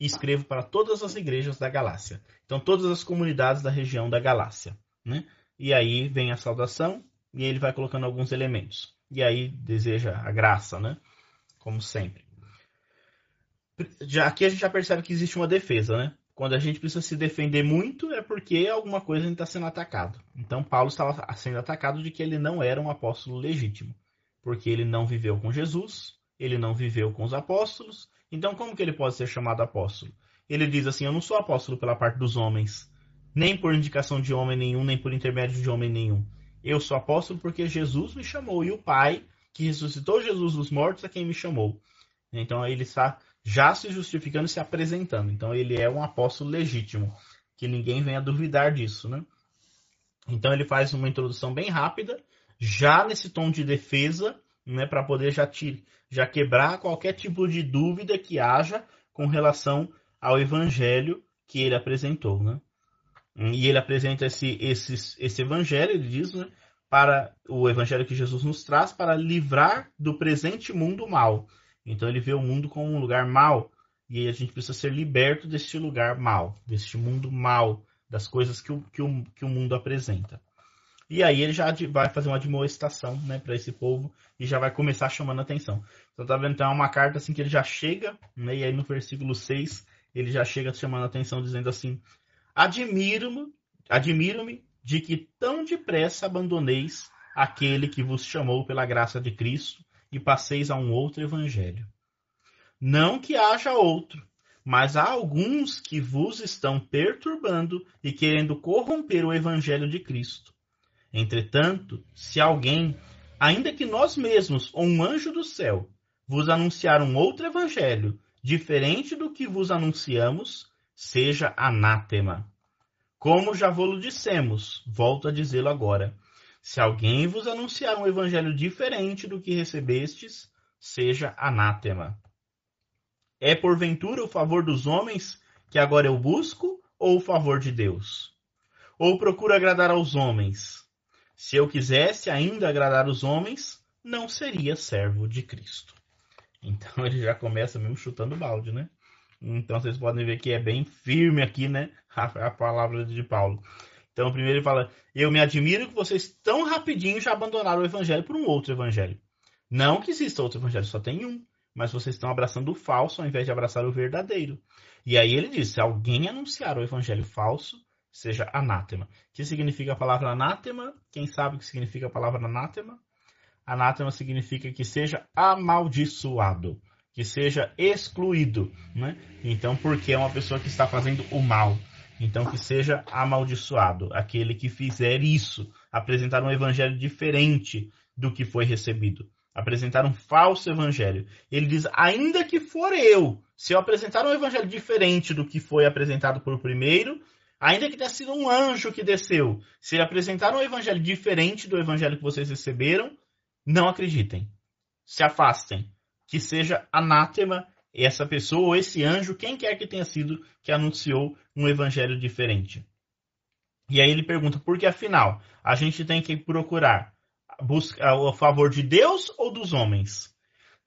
e escrevo para todas as igrejas da Galácia. Então, todas as comunidades da região da Galácia. Né? E aí vem a saudação e ele vai colocando alguns elementos. E aí deseja a graça, né? como sempre. Já, aqui a gente já percebe que existe uma defesa, né? Quando a gente precisa se defender muito é porque alguma coisa está sendo atacado. Então Paulo estava sendo atacado de que ele não era um apóstolo legítimo, porque ele não viveu com Jesus ele não viveu com os apóstolos, então como que ele pode ser chamado apóstolo? Ele diz assim: Eu não sou apóstolo pela parte dos homens, nem por indicação de homem nenhum, nem por intermédio de homem nenhum. Eu sou apóstolo porque Jesus me chamou e o Pai, que ressuscitou Jesus dos mortos, é quem me chamou. Então ele está já se justificando e se apresentando. Então ele é um apóstolo legítimo, que ninguém venha duvidar disso, né? Então ele faz uma introdução bem rápida, já nesse tom de defesa, né, para poder já, te, já quebrar qualquer tipo de dúvida que haja com relação ao evangelho que ele apresentou, né? E ele apresenta esse, esse, esse evangelho, ele diz, né, para o evangelho que Jesus nos traz para livrar do presente mundo mal. Então ele vê o mundo como um lugar mal e a gente precisa ser liberto deste lugar mal, deste mundo mal, das coisas que o, que o, que o mundo apresenta. E aí ele já vai fazer uma admoestação né, para esse povo e já vai começar chamando atenção. Então tá vendo? Então é uma carta assim que ele já chega, né, e aí no versículo 6 ele já chega chamando atenção, dizendo assim: Admiro-me admiro de que tão depressa abandoneis aquele que vos chamou pela graça de Cristo e passeis a um outro evangelho. Não que haja outro, mas há alguns que vos estão perturbando e querendo corromper o evangelho de Cristo. Entretanto, se alguém, ainda que nós mesmos ou um anjo do céu, vos anunciar um outro evangelho, diferente do que vos anunciamos, seja anátema. Como já vos dissemos, volto a dizê-lo agora, se alguém vos anunciar um evangelho diferente do que recebestes, seja anátema. É porventura o favor dos homens que agora eu busco, ou o favor de Deus? Ou procuro agradar aos homens? Se eu quisesse ainda agradar os homens, não seria servo de Cristo. Então ele já começa mesmo chutando balde, né? Então vocês podem ver que é bem firme aqui, né? A, a palavra de Paulo. Então, primeiro ele fala: Eu me admiro que vocês tão rapidinho já abandonaram o evangelho por um outro evangelho. Não que exista outro evangelho, só tem um. Mas vocês estão abraçando o falso ao invés de abraçar o verdadeiro. E aí ele diz: se alguém anunciar o evangelho falso, seja anátema. O que significa a palavra anátema? Quem sabe o que significa a palavra anátema? Anátema significa que seja amaldiçoado, que seja excluído. Né? Então, porque é uma pessoa que está fazendo o mal. Então que seja amaldiçoado. Aquele que fizer isso, apresentar um evangelho diferente do que foi recebido, apresentar um falso evangelho. Ele diz: ainda que for eu, se eu apresentar um evangelho diferente do que foi apresentado por primeiro, ainda que tenha sido um anjo que desceu, se apresentar um evangelho diferente do evangelho que vocês receberam, não acreditem, se afastem, que seja anátema essa pessoa ou esse anjo, quem quer que tenha sido que anunciou um evangelho diferente. E aí ele pergunta, por que afinal a gente tem que procurar buscar o favor de Deus ou dos homens?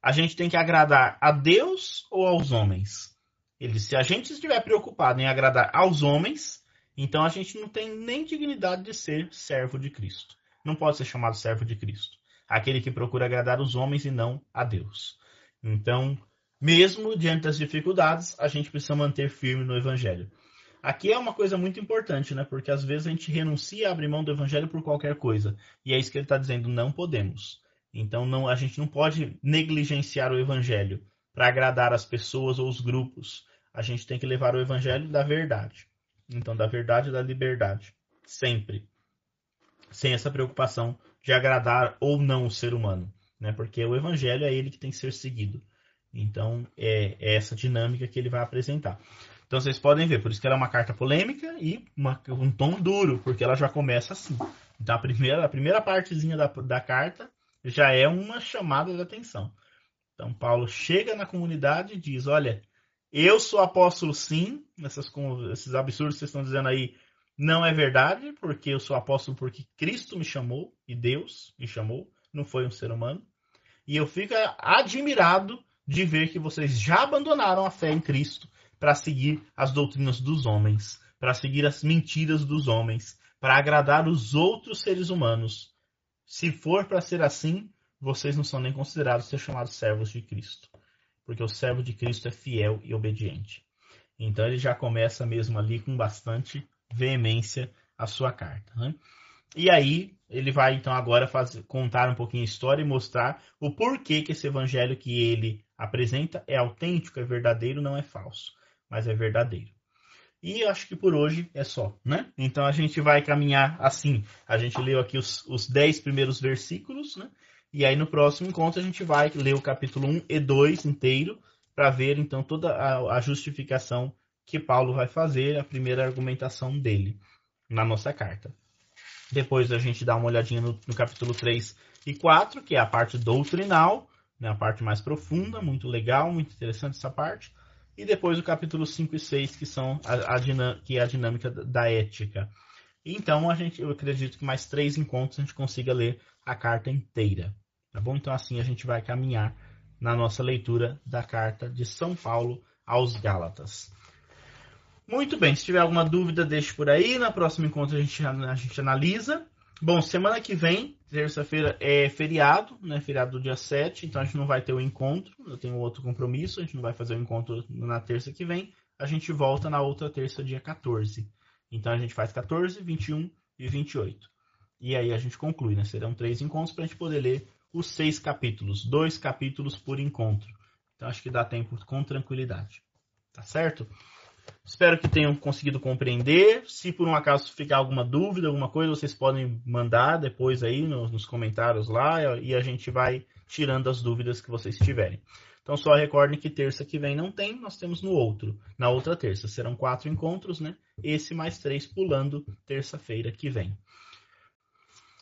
A gente tem que agradar a Deus ou aos homens? Ele diz, se a gente estiver preocupado em agradar aos homens, então a gente não tem nem dignidade de ser servo de Cristo. Não pode ser chamado servo de Cristo. Aquele que procura agradar os homens e não a Deus. Então, mesmo diante das dificuldades, a gente precisa manter firme no Evangelho. Aqui é uma coisa muito importante, né? Porque às vezes a gente renuncia a abrir mão do Evangelho por qualquer coisa. E é isso que ele está dizendo, não podemos. Então não, a gente não pode negligenciar o Evangelho para agradar as pessoas ou os grupos. A gente tem que levar o Evangelho da verdade. Então, da verdade e da liberdade. Sempre. Sem essa preocupação de agradar ou não o ser humano. Né? Porque o Evangelho é ele que tem que ser seguido. Então, é, é, essa dinâmica que ele vai apresentar. Então, vocês podem ver, por isso que ela é uma carta polêmica e uma, um tom duro, porque ela já começa assim. Então, a primeira, a primeira partezinha da, da carta já é uma chamada de atenção. Então, Paulo chega na comunidade e diz: Olha, eu sou apóstolo sim, essas, esses absurdos que vocês estão dizendo aí não é verdade, porque eu sou apóstolo porque Cristo me chamou e Deus me chamou, não foi um ser humano. E eu fico admirado de ver que vocês já abandonaram a fé em Cristo para seguir as doutrinas dos homens, para seguir as mentiras dos homens, para agradar os outros seres humanos. Se for para ser assim, vocês não são nem considerados ser chamados servos de Cristo, porque o servo de Cristo é fiel e obediente. Então ele já começa mesmo ali com bastante veemência a sua carta. Né? E aí ele vai então agora contar um pouquinho a história e mostrar o porquê que esse evangelho que ele apresenta é autêntico, é verdadeiro, não é falso, mas é verdadeiro. E acho que por hoje é só, né? Então a gente vai caminhar assim. A gente leu aqui os, os dez primeiros versículos, né? E aí no próximo encontro a gente vai ler o capítulo 1 e 2 inteiro para ver então toda a, a justificação que Paulo vai fazer, a primeira argumentação dele na nossa carta. Depois a gente dá uma olhadinha no, no capítulo 3 e 4, que é a parte doutrinal, né, a parte mais profunda, muito legal, muito interessante essa parte. E depois o capítulo 5 e 6, que são a, a que é a dinâmica da ética. Então a gente, eu acredito que mais três encontros a gente consiga ler a carta inteira. Tá bom? Então assim a gente vai caminhar na nossa leitura da carta de São Paulo aos Gálatas. Muito bem, se tiver alguma dúvida, deixe por aí. Na próxima encontro a gente, a gente analisa. Bom, semana que vem, terça-feira, é feriado, né? Feriado do dia 7, então a gente não vai ter o encontro. Eu tenho outro compromisso, a gente não vai fazer o encontro na terça que vem. A gente volta na outra terça, dia 14. Então a gente faz 14, 21 e 28. E aí a gente conclui, né? Serão três encontros para a gente poder ler os seis capítulos, dois capítulos por encontro. Então acho que dá tempo com tranquilidade. Tá certo? Espero que tenham conseguido compreender. Se por um acaso ficar alguma dúvida, alguma coisa, vocês podem mandar depois aí nos, nos comentários lá e a gente vai tirando as dúvidas que vocês tiverem. Então só recordem que terça que vem não tem, nós temos no outro, na outra terça. Serão quatro encontros, né? Esse mais três pulando terça-feira que vem.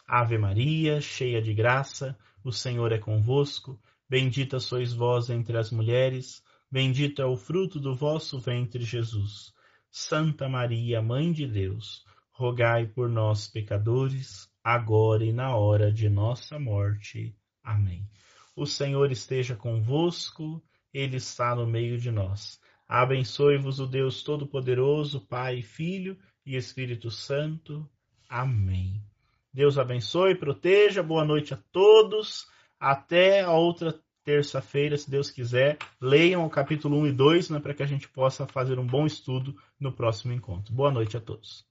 Ave Maria, cheia de graça, o Senhor é convosco, bendita sois vós entre as mulheres, bendito é o fruto do vosso ventre, Jesus. Santa Maria, Mãe de Deus, rogai por nós, pecadores, agora e na hora de nossa morte. Amém. O Senhor esteja convosco, Ele está no meio de nós. Abençoe-vos o Deus Todo-Poderoso, Pai, Filho e Espírito Santo. Amém. Deus abençoe, proteja, boa noite a todos. Até a outra terça-feira, se Deus quiser. Leiam o capítulo 1 e 2 né, para que a gente possa fazer um bom estudo no próximo encontro. Boa noite a todos.